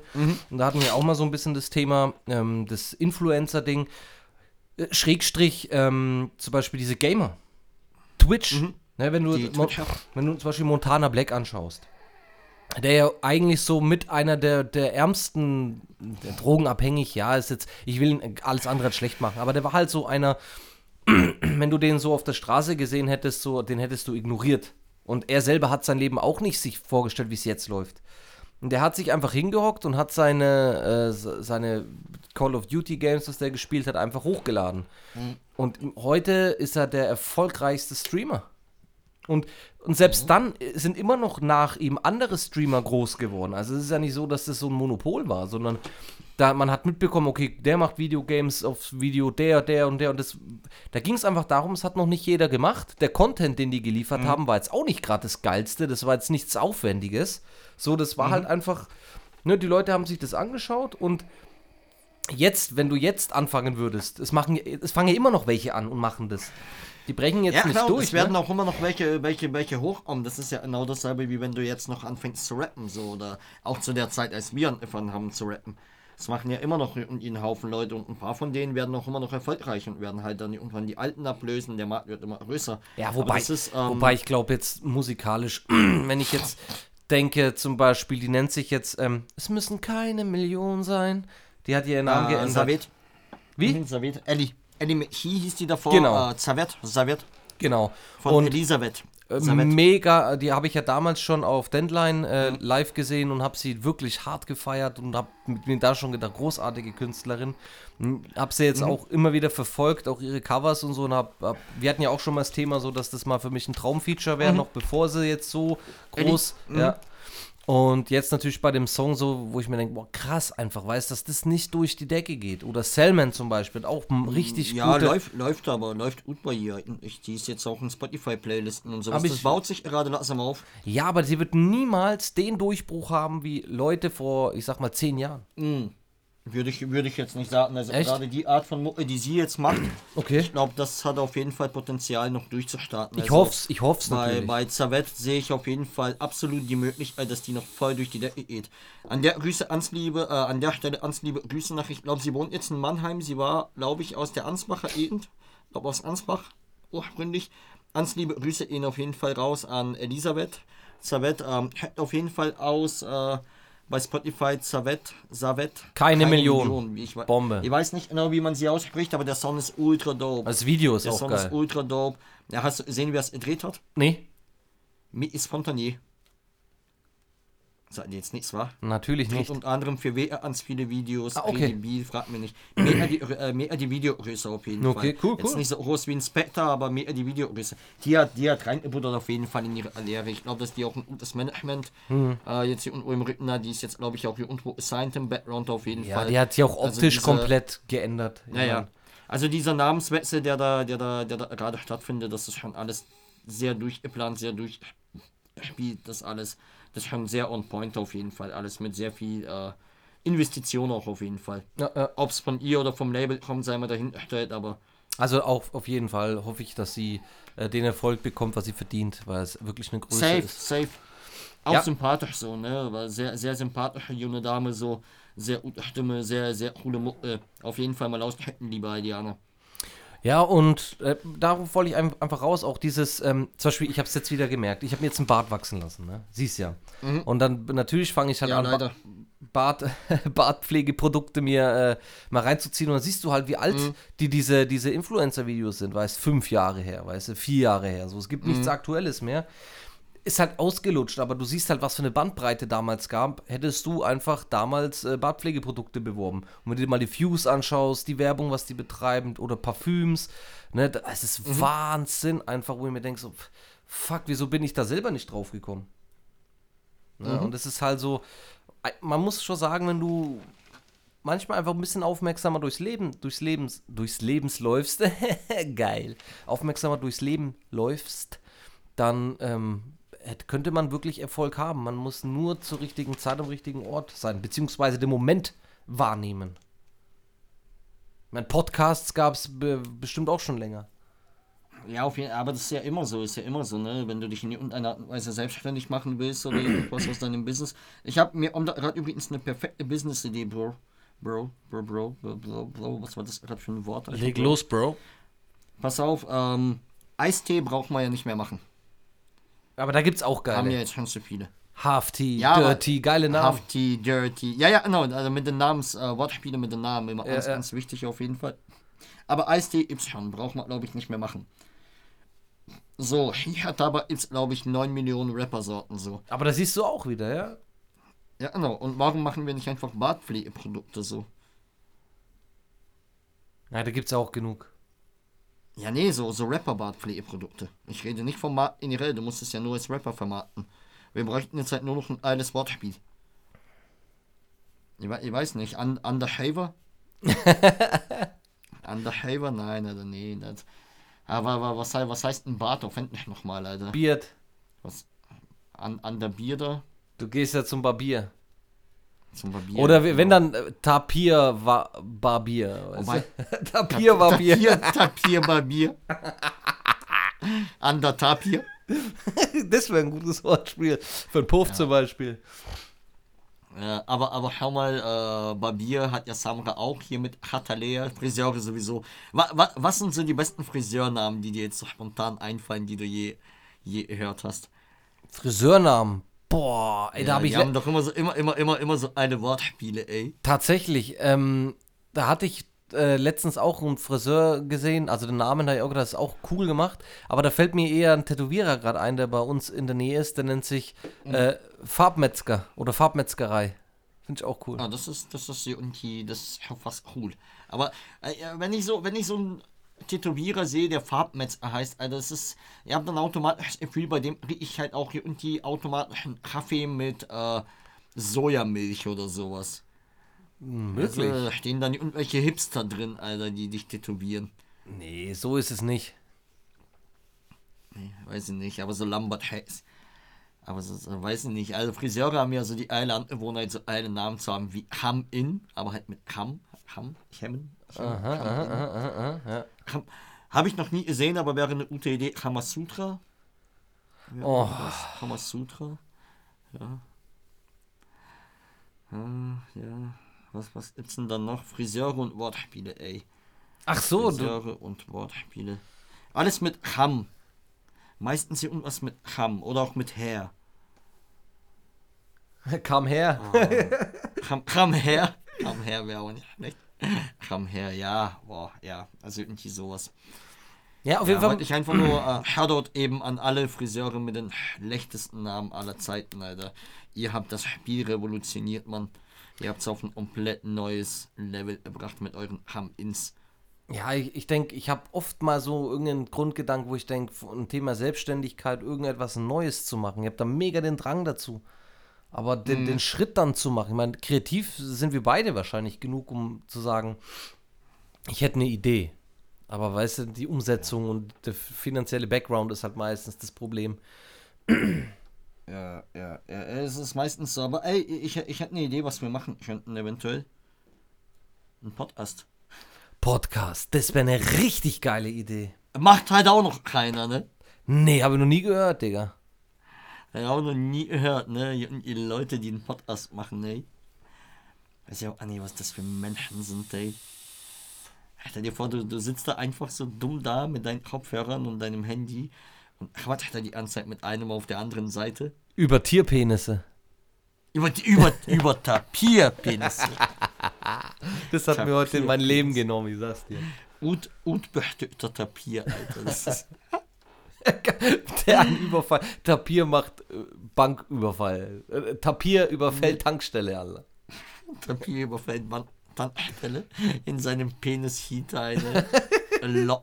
Und da hatten wir auch mal so ein bisschen das Thema, ähm, das Influencer-Ding. Äh, Schrägstrich, ähm, zum Beispiel diese Gamer. Twitch. Ne, wenn, du, Mhm. Wenn du zum Beispiel Montana Black anschaust. Der ja eigentlich so mit einer der, der ärmsten, der drogenabhängig, ja, ist jetzt, ich will ihn alles andere schlecht machen, aber der war halt so einer, wenn du den so auf der Straße gesehen hättest, so, den hättest du ignoriert. Und er selber hat sein Leben auch nicht sich vorgestellt, wie es jetzt läuft. Und der hat sich einfach hingehockt und hat seine, äh, se- seine Call of Duty Games, das der gespielt hat, einfach hochgeladen. Und heute ist er der erfolgreichste Streamer. Und, und selbst dann sind immer noch nach ihm andere Streamer groß geworden. Also es ist ja nicht so, dass das so ein Monopol war, sondern da man hat mitbekommen, okay, der macht Videogames aufs Video, der, der und der und das. Da ging es einfach darum, es hat noch nicht jeder gemacht. Der Content, den die geliefert haben, war jetzt auch nicht gerade das Geilste. Das war jetzt nichts Aufwendiges. So, das war halt einfach. Ne, die Leute haben sich das angeschaut und jetzt, wenn du jetzt anfangen würdest, es machen, es fangen ja immer noch welche an und machen das. Die brechen jetzt Ja, nicht klar, durch. es werden ne? auch immer noch welche, welche, welche hochkommen. Das ist ja genau dasselbe, wie wenn du jetzt noch anfängst zu rappen, so, oder auch zu der Zeit, als wir angefangen haben zu rappen. Das machen ja immer noch einen Haufen Leute und ein paar von denen werden auch immer noch erfolgreich und werden halt dann irgendwann die Alten ablösen, der Markt wird immer größer. Ja, wobei, ist, ähm, wobei ich glaube jetzt musikalisch, wenn ich jetzt denke, zum Beispiel, die nennt sich jetzt, ähm, es müssen keine Millionen sein. Die hat ihren Namen äh, geändert. Savet. Wie? Savet. Ellie. Ellie hieß die davor. Genau. Äh, Zavet. Zavet. Genau. Von Und Elisabeth. Äh, mega, die habe ich ja damals schon auf Deadline äh, live gesehen und habe sie wirklich hart gefeiert und habe mit mir da schon gedacht, großartige Künstlerin. Habe sie jetzt auch immer wieder verfolgt, auch ihre Covers und so. Und hab, hab, wir hatten ja auch schon mal das Thema so, dass das mal für mich ein Traumfeature wäre, noch bevor sie jetzt so groß, ja. Und jetzt natürlich bei dem Song so, wo ich mir denke, boah, krass einfach, weißt dass das nicht durch die Decke geht. Oder Selman zum Beispiel, auch m- richtig Ja, gute... läuft, läuft aber, läuft gut bei ihr. Ich, die ist jetzt auch in Spotify-Playlisten und sowas. Aber Das baut sich gerade langsam auf. Ja, aber sie wird niemals den Durchbruch haben wie Leute vor, ich sag mal, zehn Jahren. Würde ich, würde ich jetzt nicht sagen. Also Echt? gerade die Art von Mucke, die sie jetzt macht, Okay. ich glaube, das hat auf jeden Fall Potenzial noch durchzustarten. Ich Also hoff's, ich hoff's Bei, natürlich. bei Zavet sehe ich auf jeden Fall absolut die Möglichkeit, dass die noch voll durch die Decke geht. An der Grüße ans Liebe, äh, an der Stelle ans Liebe Grüße nach, ich glaube, sie wohnt jetzt in Mannheim. Sie war, glaube ich, aus der Ansbacher Gegend. Ich glaube, aus Ansbach ursprünglich. Ans Liebe Grüße gehen auf jeden Fall raus an Elisabeth. Zavet ähm, auf jeden Fall aus äh, bei Spotify Zavet, Zavet. Keine Million. Ich, we- Bombe. Ich weiß nicht genau, wie man sie ausspricht, aber der Song ist ultra dope. Das Video ist der auch Song geil. ist ultra dope. Ja, hast du gesehen, wer es gedreht hat? nee, Mi ist Ihr jetzt nichts, wa? natürlich nicht. unter anderem für WR ans viele Videos. Ah, okay. KDB, fragt mir nicht. Mehr die, äh, mehr die Videogröße auf jeden Okay, Fall. cool, Jetzt cool. nicht so groß wie ein Spectre, aber mehr die Videogröße. Die hat, die hat reingebuttert auf jeden Fall in ihre Lehre. Ich glaube, dass die auch ein gutes Management Mhm. äh, jetzt hier irgendwo im Rücken hat. Die ist jetzt, glaube ich, auch hier irgendwo assigned im Background auf jeden Ja, Fall. die hat sich auch Also optisch diese- komplett geändert. Ich Ja, ja. mein, Also dieser Namenswechsel, der da, der da, der da gerade stattfindet, das ist schon alles sehr durchgeplant, sehr durchspielt, das alles. Das ist schon sehr on point auf jeden Fall. Alles mit sehr viel äh, Investition auch auf jeden Fall. Ja, ja. Ob es von ihr oder vom Label kommt, sei mal dahingestellt, aber Also auch auf jeden Fall hoffe ich, dass sie äh, den Erfolg bekommt, was sie verdient, weil es wirklich eine Größe safe, ist. safe. Auch Ja. sympathisch so, ne? Aber sehr, sehr sympathische junge Dame, so sehr gute Stimme, sehr, sehr coole Mucke. Auf jeden Fall mal auschecken, liebe Diana. Ja, und äh, darauf wollte ich ein- einfach raus, auch dieses, ähm, zum Beispiel, ich habe es jetzt wieder gemerkt, ich habe mir jetzt einen Bart wachsen lassen, ne? Siehst ja. Und dann natürlich fange ich halt Ja, an, leider. Bart, Bartpflegeprodukte mir äh, mal reinzuziehen und dann siehst du halt, wie alt die diese, diese Influencer-Videos sind, weißt fünf Jahre her, weißt du, vier Jahre her, so, es gibt nichts Aktuelles mehr. Ist halt ausgelutscht, aber du siehst halt, was für eine Bandbreite damals gab. Hättest du einfach damals äh, Bartpflegeprodukte beworben. Und wenn du dir mal die Views anschaust, die Werbung, was die betreiben, oder Parfüms, ne, das ist Wahnsinn einfach, wo ich mir denke, so, fuck, wieso bin ich da selber nicht drauf gekommen? Ne? Und es ist halt so, man muss schon sagen, wenn du manchmal einfach ein bisschen aufmerksamer durchs Leben, durchs Lebens, durchs Lebens läufst, geil, aufmerksamer durchs Leben läufst, dann ähm, könnte man wirklich Erfolg haben. Man muss nur zur richtigen Zeit am richtigen Ort sein, beziehungsweise den Moment wahrnehmen. Mein Podcasts gab es be bestimmt auch schon länger. Ja, auf jeden aber das ist ja immer so, ist ja immer so, ne? Wenn du dich in irgendeiner Art und Weise selbstständig machen willst oder irgendwas aus deinem Business. Ich habe mir gerade übrigens eine perfekte Business-Idee, Bro. Bro, Bro, Bro, Bro, Bro, Bro, was war das gerade für ein Wort? Leg los, Bro. Pass auf, ähm, Eistee braucht man ja nicht mehr machen. Aber da gibt's auch Haben ja geile. jetzt schon zu viele. Half Tea, Ja, Dirty, geile Namen. Hafti, Dirty. Ja, ja, genau. Also mit den Namens, äh, Wortspiele mit den Namen immer Ja, ganz, ja. ganz wichtig auf jeden Fall. Aber schon. Braucht man, glaube ich, nicht mehr machen. So, hier hat aber jetzt, glaube ich, 9 Millionen Rappersorten so. Aber da siehst du auch wieder, ja? Ja, genau. Und warum machen wir nicht einfach Bartpflegeprodukte so? Ja, da gibt's auch genug. Ja, nee, so, so Rapper-Bartpflegeprodukte. Ich rede nicht vom Markt generell, du musst es ja nur als Rapper vermarkten. Wir bräuchten jetzt halt nur noch ein geiles Wortspiel. Ich, ich weiß nicht, Un Underhaver? Underhaver? Nein, Alter, nee. Das, aber, aber was, was heißt ein Bart auf endlich nochmal, Alter? Beard. Was? Un Underbearder? Du gehst ja zum Barbier. Zum Barbier. Oder we- wenn genau. dann äh, Tapir wa Barbier. du? Tapir Barbier. Tapir, Tapir, Barbier. Under Tapir. Das wäre ein gutes Wortspiel. Für einen Puff zum Beispiel. Ja, aber, aber schau mal, äh, Barbier hat ja Samra auch hier mit Hatalea, Friseure sowieso. Wa, wa, was sind so die besten Friseurnamen, die dir jetzt so spontan einfallen, die du je, je gehört hast? Friseurnamen. Boah, ey, da ja, habe ich die haben doch immer so, immer, immer, immer, immer so eine Wortspiele, ey. tatsächlich, ähm, da hatte ich äh, letztens auch einen Friseur gesehen, also den Namen habe ich auch gedacht, das ist auch cool gemacht, aber da fällt mir eher ein Tätowierer gerade ein, der bei uns in der Nähe ist, der nennt sich äh, Farbmetzger oder Farbmetzgerei. Finde ich auch cool. Ah, das ist, das ist irgendwie, das ist schon fast cool. Aber äh, wenn ich so, wenn ich so einen Tätowierer sehe, der Farbmetzger heißt, also das ist, ihr habt dann automatisch das Gefühl, bei dem kriege ich halt auch irgendwie automatisch einen Kaffee mit äh, Sojamilch oder sowas. Möglich. Also, da stehen dann irgendwelche Hipster drin, Alter, die dich tätowieren. Nee, so ist es nicht. Nee, weiß ich nicht, aber so Lambert Hayes. Aber so, so, weiß ich nicht. Also Friseure haben ja so die eile Angewohnheit, so eile Namen zu haben wie Ham In, aber halt mit Ham. Ham? Hemmen? Aha, aha, aha, aha, ja. Habe ich noch nie gesehen, aber wäre eine gute Idee. Kamasutra? Ja, Oh. was? Kamasutra? Ja. Hm, ja. Was, was gibt's denn dann noch? Friseure und Wortspiele, ey. Ach so, du, Friseure und Wortspiele. Alles mit Ham. Meistens hier irgendwas mit Ham oder auch mit Herr. kam her. Ham, Ham her. Ham her wäre auch nicht schlecht. Ham her, ja. Boah, ja. Also irgendwie sowas. Ja, auf Ja, jeden Fall. wollte ich einfach nur äh, Shoutout eben an alle Friseure mit den schlechtesten Namen aller Zeiten, Alter. Ihr habt das Spiel revolutioniert, Mann. Ihr habt es auf ein komplett neues Level gebracht mit euren Ham-Ins. Ja, ich, ich denke, ich habe oft mal so irgendeinen Grundgedanken, wo ich denke, ein Thema Selbstständigkeit, irgendetwas Neues zu machen. Ich habe da mega den Drang dazu. Aber den, den Schritt dann zu machen, ich meine, kreativ sind wir beide wahrscheinlich genug, um zu sagen, ich hätte eine Idee. Aber weißt du, die Umsetzung und der finanzielle Background ist halt meistens das Problem. Ja, ja, ja, es ist meistens so. Aber ey, ich, ich hätte eine Idee, was wir machen könnten eventuell. Ein Podcast. Podcast, das wäre eine richtig geile Idee. Macht halt auch noch keiner, ne? Nee, habe ich noch nie gehört, Digga. Hab ich auch noch nie gehört, ne? Die Leute, die einen Podcast machen, ne? Weiß ja auch nicht, was das für Menschen sind, ey. Stell dir vor, du, du sitzt da einfach so dumm da mit deinen Kopfhörern und deinem Handy und quatscht da die ganze Zeit mit einem auf der anderen Seite. Über Tierpenisse. Über, über, über Tapirpenisse. Das hat mir heute in mein. Leben genommen, ich sag's dir. Und, und bestückter Tapir, Alter. Das ist, Der einen Überfall. Tapir macht äh, Banküberfall. Äh, Tapir überfällt Tankstelle, Alter. Tapir überfällt Tankstelle. In seinem Penis hielt er eine Lo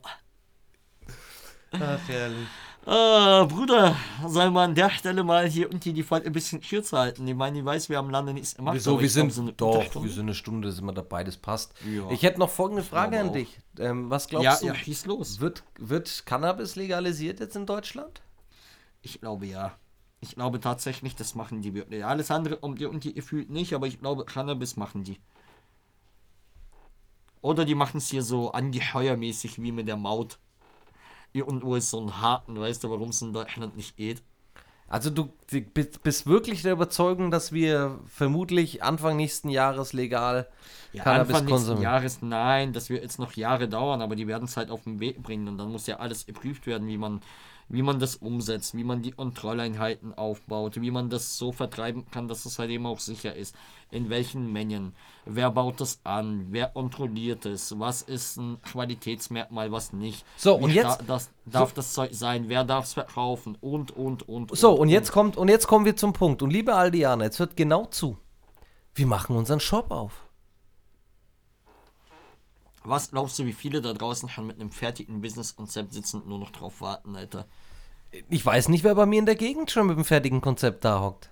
Ach, herrlich. Äh, Bruder, soll man an der Stelle mal hier und die Folge ein bisschen kürzer halten? Ich meine, ich weiß, wir haben lange nichts gemacht. Wieso? Wir ich glaub, sind so doch, wir sind eine Stunde, sind wir dabei, das passt. Ja. Ich hätte noch folgende Frage an dich. Ähm, was glaubst Ja, du? ja, schieß los. Wird, wird Cannabis legalisiert jetzt in Deutschland? Ich glaube ja. Ich glaube tatsächlich, das machen die wirklich. Alles andere um die und die gefühlt nicht, aber ich glaube, Cannabis machen die. Oder die machen es hier so angeheuermäßig wie mit der Maut. Irgendwo ist so ein Haken, weißt du, warum es in Deutschland nicht geht? Also du bist wirklich der Überzeugung, dass wir vermutlich Anfang nächsten Jahres legal Ja, Cannabis Anfang nächsten konsumieren? Jahres, nein, das wird jetzt noch Jahre dauern, aber die werden es halt auf den Weg bringen und dann muss ja alles geprüft werden, wie man, wie man das umsetzt, wie man die Kontrolleinheiten aufbaut, wie man das so vertreiben kann, dass es halt eben auch sicher ist. In welchen Mengen, wer baut das an, wer kontrolliert es, was ist ein Qualitätsmerkmal, was nicht. So, Wie und jetzt- sta- das, darf das Zeug sein, wer darf es verkaufen und, und, und. So, und jetzt kommt und jetzt kommen wir zum Punkt. Und liebe Aldianer, jetzt hört genau zu. Wir machen unseren Shop auf. Was glaubst du, wie viele da draußen schon mit einem fertigen Business-Konzept sitzen und nur noch drauf warten, Alter? Ich weiß nicht, wer bei mir in der Gegend schon mit dem fertigen Konzept da hockt.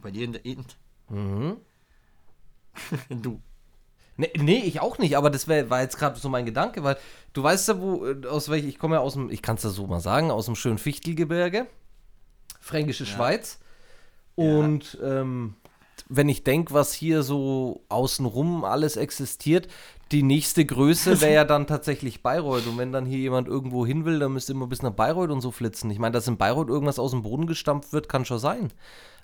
Bei dir in der Gegend? Mhm. du. Nee, nee, ich auch nicht, aber das wär, war jetzt gerade so mein Gedanke, weil du weißt ja, wo, äh, aus welch, ich komme ja aus dem, ich kann es ja so mal sagen, aus dem schönen Fichtelgebirge, Fränkische Schweiz. Und ähm, wenn ich denke, was hier so außenrum alles existiert, die nächste Größe wäre ja dann tatsächlich Bayreuth. Und wenn dann hier jemand irgendwo hin will, dann müsste immer bis nach Bayreuth und so flitzen. Ich meine, dass in Bayreuth irgendwas aus dem Boden gestampft wird, kann schon sein.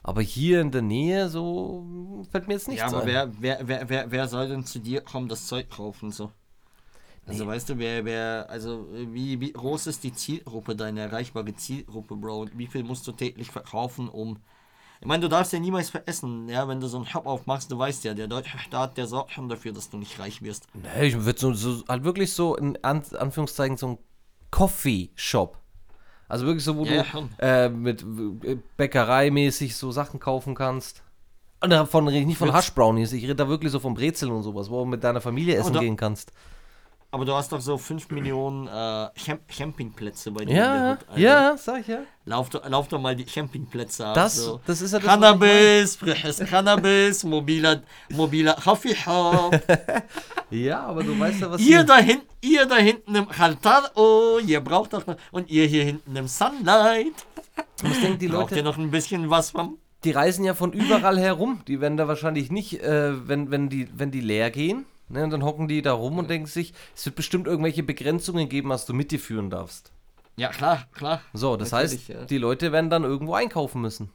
Aber hier in der Nähe, so fällt mir jetzt nichts Ja, aber ein. wer, wer, wer, wer, wer soll denn zu dir kommen, das Zeug kaufen, so? Also, weißt du, wer, wer, also, wie, wie groß ist die Zielgruppe, deine erreichbare Zielgruppe, Bro? Und wie viel musst du täglich verkaufen, um. Ich meine, du darfst ja niemals veressen, ja, wenn du so einen Shop aufmachst, du weißt ja, der deutsche Staat, der sorgt schon dafür, dass du nicht reich wirst. Nee, ich würde so, so, halt wirklich so in An Anführungszeichen so ein Coffee-Shop. Also wirklich so, wo Ja, ja, du schon. äh, mit äh, Bäckereimäßig so Sachen kaufen kannst. Und davon rede ich nicht von Würd's- Hash-Brownies, ich rede da wirklich so von Brezeln und sowas, wo du mit deiner Familie essen gehen kannst. Aber du hast doch so 5 Millionen äh, Camp Campingplätze bei dir. Ja, Hut, ja, sag ich ja. Lauf, doch- lauf doch mal die Campingplätze ab. Das, so. das ist ja das, was Cannabis, frisches Cannabis, mobiler, mobiler mein. Ja, aber du weißt ja, was ihr da hinten, ihr da hinten im Altar, oh, ihr braucht doch noch, und ihr hier hinten im Sunlight. Ich denke, die Braucht ihr Leute, noch ein bisschen was vom? die reisen ja von überall herum. Die werden da wahrscheinlich nicht, äh, wenn, wenn, die, wenn die leer gehen, ne, und dann hocken die da rum und denken sich, es wird bestimmt irgendwelche Begrenzungen geben, was du mit dir führen darfst. Ja, klar, klar. So, das Natürlich, heißt, ja. die Leute werden dann irgendwo einkaufen müssen.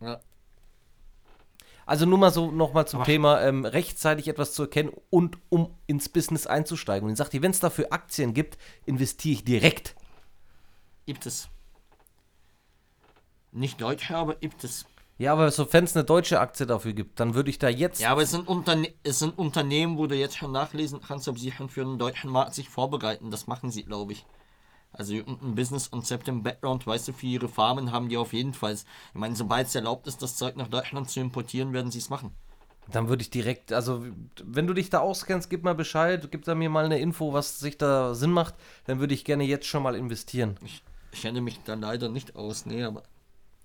Ja. Also nur mal so nochmal zum Aber- Thema ähm, rechtzeitig etwas zu erkennen und um ins Business einzusteigen. Und ich sagte, wenn es dafür Aktien gibt, investiere ich direkt. Gibt es. Nicht Deutsche, aber gibt es. Ja, aber sofern es eine deutsche Aktie dafür gibt, dann würde ich da jetzt. Ja, aber es sind, Unterne es sind Unternehmen, wo du jetzt schon nachlesen kannst, ob sie für den deutschen Markt sich vorbereiten. Das machen sie, glaube ich. Also ein Business-Konzept im Background, weißt du, für ihre Farmen haben die auf jeden Fall. Ich meine, sobald es erlaubt ist, das Zeug nach Deutschland zu importieren, werden sie es machen. Dann würde ich direkt, also wenn du dich da auskennst, gib mal Bescheid, gib da mir mal eine Info, was sich da Sinn macht, dann würde ich gerne jetzt schon mal investieren. Ich, ich kenne mich da leider nicht aus, nee, aber.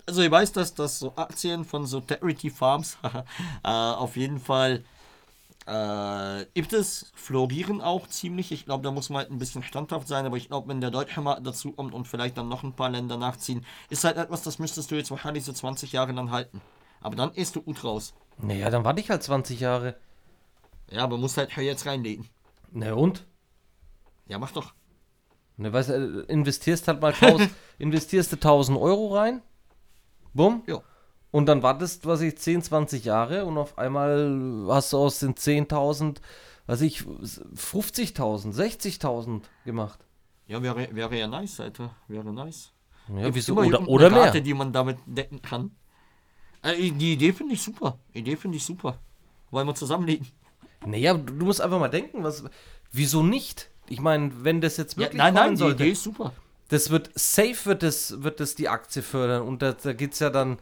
Also ich weiß, dass das so Aktien von so Charity Farms äh, auf jeden Fall äh, gibt es, florieren auch ziemlich. Ich glaube, da muss man halt ein bisschen standhaft sein, aber ich glaube, wenn der deutsche Markt dazu kommt und vielleicht dann noch ein paar Länder nachziehen, ist halt etwas, das müsstest du jetzt wahrscheinlich so 20 Jahre lang halten. Aber dann ist du gut raus. Naja, dann warte ich halt 20 Jahre. Ja, aber musst halt jetzt reinlegen. Na und? Ja, mach doch. Ne, weißt du, äh, investierst halt mal 1000, investierst du 1000 Euro rein, bumm, Ja. und dann wartest, was ich, 10, 20 Jahre und auf einmal hast du aus den 10.000, was ich, 50.000, 60.000 gemacht. Ja, wäre, wäre ja nice, Alter. Wäre nice. Ja, Gibt's wieso? Oder, oder mehr. Karte, die man damit decken kann. Äh, die Idee finde ich super. Idee finde ich super. Wollen wir zusammenlegen? Naja, du, musst einfach mal denken, was, wieso nicht? Ich meine, wenn das jetzt Ja, wirklich nein, kommen nein, die sollte, Idee ist super. Das wird safe wird das, wird das die Aktie fördern und da, da geht es ja dann,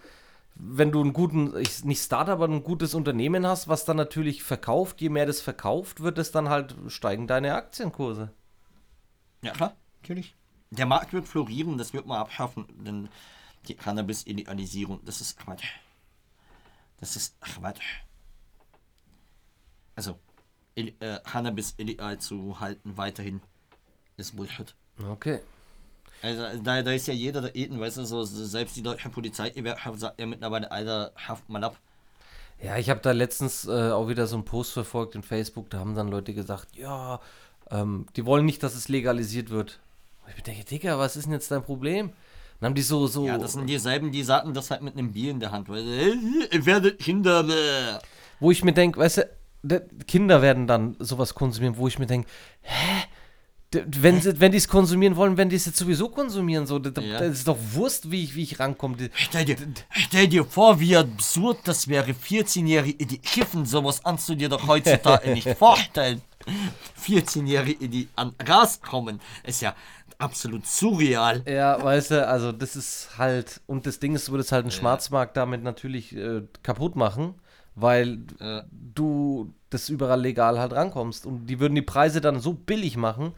wenn du einen guten, ich, nicht Startup, aber ein gutes Unternehmen hast, was dann natürlich verkauft, je mehr das verkauft, wird es dann halt steigen deine Aktienkurse. Ja, klar. Natürlich. Der Markt wird florieren, das wird man abschaffen, denn die Cannabis-Illegalisierung, das ist Quatsch. Das ist Quatsch. Also, Ill- äh, Cannabis illegal zu halten weiterhin ist Bullshit. Okay. Also da, da ist ja jeder der Eten, weißt du, so, selbst die deutsche Polizeigewerkschaft sagt ja mittlerweile, Alter, haft mal ab. Ja, ich habe da letztens äh, auch wieder so einen Post verfolgt in Facebook, da haben dann Leute gesagt, ja, ähm, die wollen nicht, dass es legalisiert wird. Und ich denke, Digga, was ist denn jetzt dein Problem? Dann haben die so, so, Ja, das sind dieselben, die sagten das halt mit einem Bier in der Hand, weil äh, ihr werdet Kinder. Äh. wo ich mir denke, weißt du, de- Kinder werden dann sowas konsumieren, wo ich mir denke, hä? Wenn, sie, wenn die es konsumieren wollen, werden die es jetzt sowieso konsumieren. So, das, Ja. ist doch Wurst, wie ich, wie ich rankomme. Stell dir, stell dir vor, wie absurd das wäre, 14-Jährige, die kiffen, sowas kannst du dir doch heutzutage nicht vorstellen. 14-Jährige, die an Gras kommen, ist ja absolut surreal. Ja, weißt du, also das ist halt, und das Ding ist, du würdest halt einen Schwarzmarkt damit natürlich äh, kaputt machen, weil Äh. du das überall legal halt rankommst. Und die würden die Preise dann so billig machen,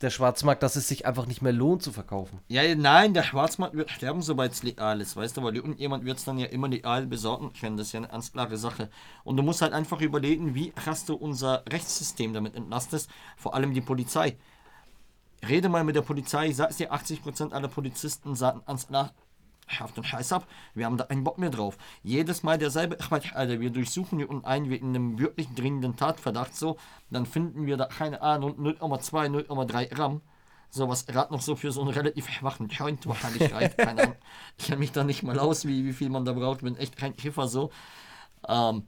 der Schwarzmarkt, dass es sich einfach nicht mehr lohnt zu verkaufen. Ja, nein, der Schwarzmarkt wird sterben, sobald es legal ist, weißt du, weil irgendjemand wird es dann ja immer legal besorgen können. Das ist ja eine ganz klare Sache. Und du musst halt einfach überlegen, wie hast du unser Rechtssystem damit entlastest, vor allem die Polizei. Rede mal mit der Polizei, ich sag's dir, 80% aller Polizisten sagen ans schafft den Scheiß ab, wir haben da keinen Bock mehr drauf. Jedes Mal derselbe, Quatsch, Alter, wir durchsuchen hier und ein wegen einem wirklich dringenden Tatverdacht so, dann finden wir da, keine Ahnung, 0,2, 0,3 Gramm. Sowas gerade noch so für so einen relativ schwachen Joint wahrscheinlich reicht. Keine Ahnung. Ich kenne mich da nicht mal aus, wie, wie viel man da braucht. Bin echt kein Kiffer so. Ähm,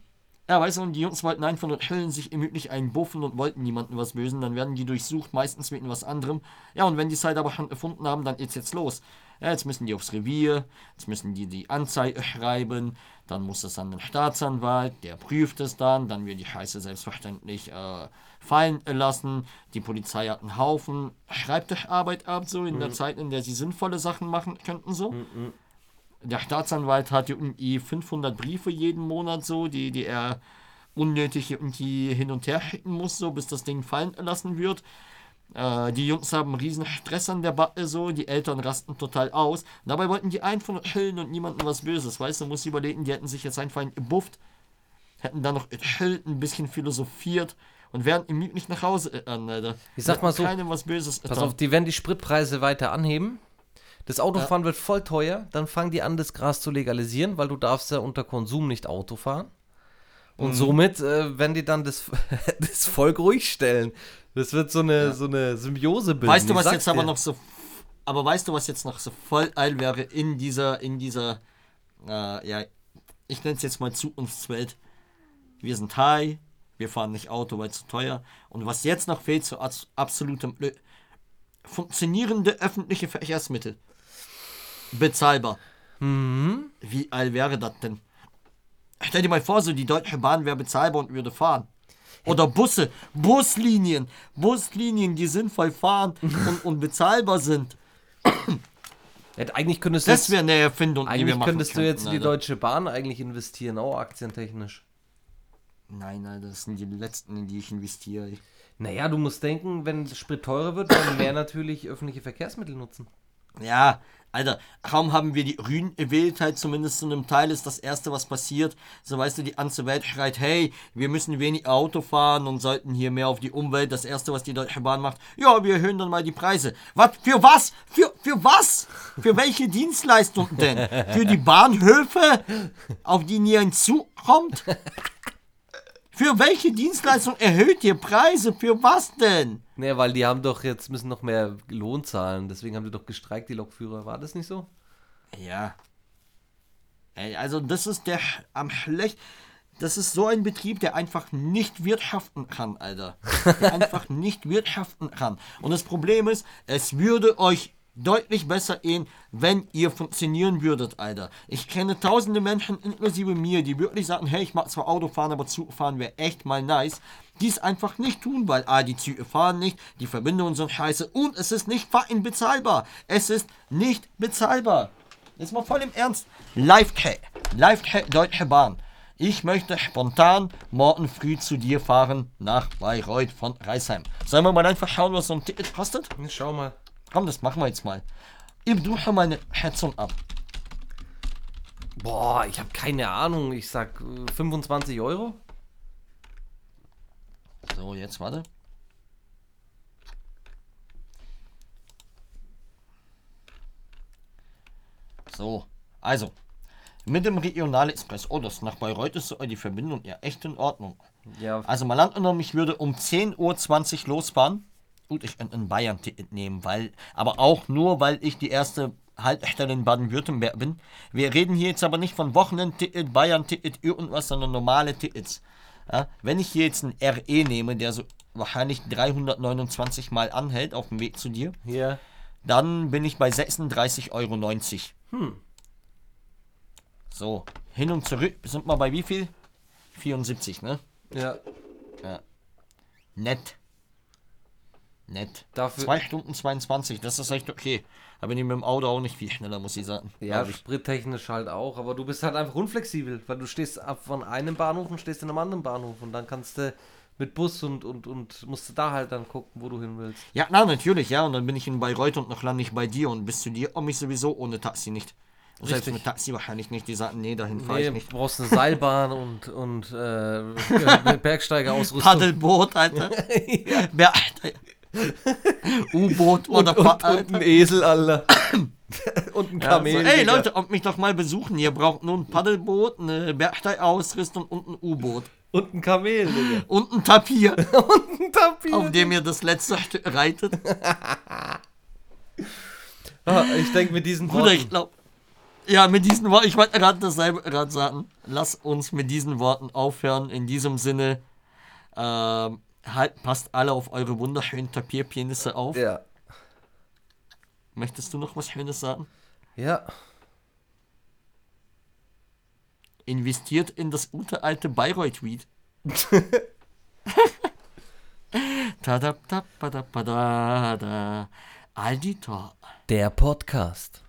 ja, weißt du, und die Jungs wollten einfach nur hüllen sich gemütlich einen buffen und wollten niemandem was Bösen. Dann werden die durchsucht, meistens wegen was anderem. Ja, und wenn die es halt aber schon erfunden haben, dann geht's jetzt los. Ja, jetzt müssen die aufs Revier, jetzt müssen die die Anzeige schreiben, dann muss es an den Staatsanwalt, der prüft es dann, dann wird die Scheiße selbstverständlich äh, fallen lassen. Die Polizei hat einen Haufen Schreibtischarbeit ab, so in der Zeit, in der sie sinnvolle Sachen machen könnten, so. Der Staatsanwalt hat irgendwie 500 Briefe jeden Monat so, die, die er unnötig irgendwie hin und her schicken muss, so bis das Ding fallen lassen wird. Äh, die Jungs haben riesen Stress an der Backe so, die Eltern rasten total aus. Dabei wollten die einfach nur chillen und niemandem was Böses, weißt du, muss überlegen, die hätten sich jetzt einfach gebufft, hätten dann noch chillt, ein bisschen philosophiert und wären gemütlich nach Hause äh, Alter. Ich sag mal so, keinem was Böses Pass auf, die werden die Spritpreise weiter anheben. Das Autofahren wird voll teuer. Dann fangen die an, das Gras zu legalisieren, weil du darfst ja unter Konsum nicht Auto fahren. Und Mhm. somit äh, werden die dann das, das Volk ruhig stellen. Das wird so eine, so eine Symbiose bilden. Weißt du, was jetzt aber dir. noch so. Aber weißt du, was jetzt noch so voll eil wäre in dieser, in dieser, äh, ja, ich nenne es jetzt mal Zukunftswelt. Wir sind high, wir fahren nicht Auto, weil es zu teuer. Und was jetzt noch fehlt zu abs- absolutem Glück, funktionierende öffentliche Verkehrsmittel. Bezahlbar. Wie eil wäre das denn? Stell dir mal vor, so die Deutsche Bahn wäre bezahlbar und würde fahren. Oder Busse, Buslinien, Buslinien, die sinnvoll fahren und, und bezahlbar sind. Eigentlich könntest du Das wäre eine Erfindung, die wir eigentlich machen könntest du jetzt in die Alter. Deutsche Bahn eigentlich investieren, auch aktientechnisch. Nein, nein, das sind die letzten, in die ich investiere. Naja, du musst denken, wenn Sprit teurer wird, dann mehr natürlich öffentliche Verkehrsmittel nutzen. Ja, Alter, kaum haben wir die halt zumindest zu einem Teil ist das Erste, was passiert. So weißt du, die ganze Welt schreit, hey, wir müssen wenig Auto fahren und sollten hier mehr auf die Umwelt. Das Erste, was die Deutsche Bahn macht, ja, wir erhöhen dann mal die Preise. Was? Für was? Für, für was? Für welche Dienstleistung denn? Für die Bahnhöfe, auf die nie ein Zug kommt? Für welche Dienstleistung erhöht ihr Preise? Für was denn? Naja, weil die haben doch jetzt, müssen noch mehr Lohn zahlen. Deswegen haben die doch gestreikt, die Lokführer. War das nicht so? Ja. Ey, also das ist der am schlecht. Das ist so ein Betrieb, der einfach nicht wirtschaften kann, Alter. Der einfach nicht wirtschaften kann. Und das Problem ist, es würde euch deutlich besser gehen, wenn ihr funktionieren würdet, Alter. Ich kenne tausende Menschen, inklusive mir, die wirklich sagen, hey, ich mag zwar Auto fahren, aber Zug fahren wäre echt mal nice. Die es einfach nicht tun, weil A, die Züge fahren nicht, die Verbindungen sind scheiße und es ist nicht fucking bezahlbar. Es ist nicht bezahlbar. Jetzt mal voll im Ernst. Live-Chat. Live-Chat Deutsche Bahn. Ich möchte spontan morgen früh zu dir fahren nach Bayreuth von Reisheim. Sollen wir mal einfach schauen, was so ein Ticket kostet? Schau mal. Komm, das machen wir jetzt mal. Ich buche meine Schätzung ab. Boah, ich habe keine Ahnung. Ich sag äh, 25 Euro. So, jetzt warte. So, also. Mit dem Regionalexpress. Oh, das nach Bayreuth ist die Verbindung ja echt in Ordnung. Ja, Also mal angenommen, ich würde um 10.20 Uhr losfahren. Gut, ich könnte ein Bayern-Ticket nehmen, weil, aber auch nur, weil ich die erste Haltestelle in Baden-Württemberg bin. Wir reden hier jetzt aber nicht von Wochenendticket, Bayern-Ticket, irgendwas, sondern normale Tickets. Ja, wenn ich hier jetzt ein RE nehme, der so wahrscheinlich 329 Mal anhält auf dem Weg zu dir, hier. dann bin ich bei 36,90 Euro. Hm. So, hin und zurück sind wir bei wie viel? 74, ne? Ja. Nett. Nett. Dafür- 2 Stunden 22, das ist echt okay. Da bin ich mit dem Auto auch nicht viel schneller, muss ich sagen. Ja, ich. sprittechnisch halt auch, aber du bist halt einfach unflexibel, weil du stehst ab von einem Bahnhof und stehst in einem anderen Bahnhof und dann kannst du mit Bus und, und, und musst du da halt dann gucken, wo du hin willst. Ja, na, natürlich, ja. Und dann bin ich in Bayreuth und noch lande ich bei dir und bis zu dir komme ich sowieso ohne Taxi nicht. Und Selbst Richtig. mit Taxi wahrscheinlich nicht. Die sagten, nee, dahin fahre Nee, ich du nicht. brauchst eine Seilbahn und, und äh, Bergsteigerausrüstung. Paddelboot, Alter. Ber- U-Boot oder und, und ein Esel, Alter. und ein Ja, so, Kamel. ey. Leute, kommt mich doch mal besuchen. Ihr braucht nur ein Paddelboot, eine Bergsteigausrüstung und ein U-Boot. Und ein Kamel, Digga. Und ein Tapir, und ein Tapir. auf dem ihr das letzte Stück reitet. Ah, ich denke mit diesen Bruder, ich Worten. glaube. Ja, mit diesen Worten, ich wollte gerade dasselbe gerade sagen. Lass uns mit diesen Worten aufhören. In diesem Sinne, ähm, halt, passt alle auf eure wunderschönen Tapirpenisse auf. Ja. Möchtest du noch was Schönes sagen? Ja. Investiert in das gute alte Bayreuth-Weed. Tada, tada, tada, tada. Aldi Talk. Der Podcast.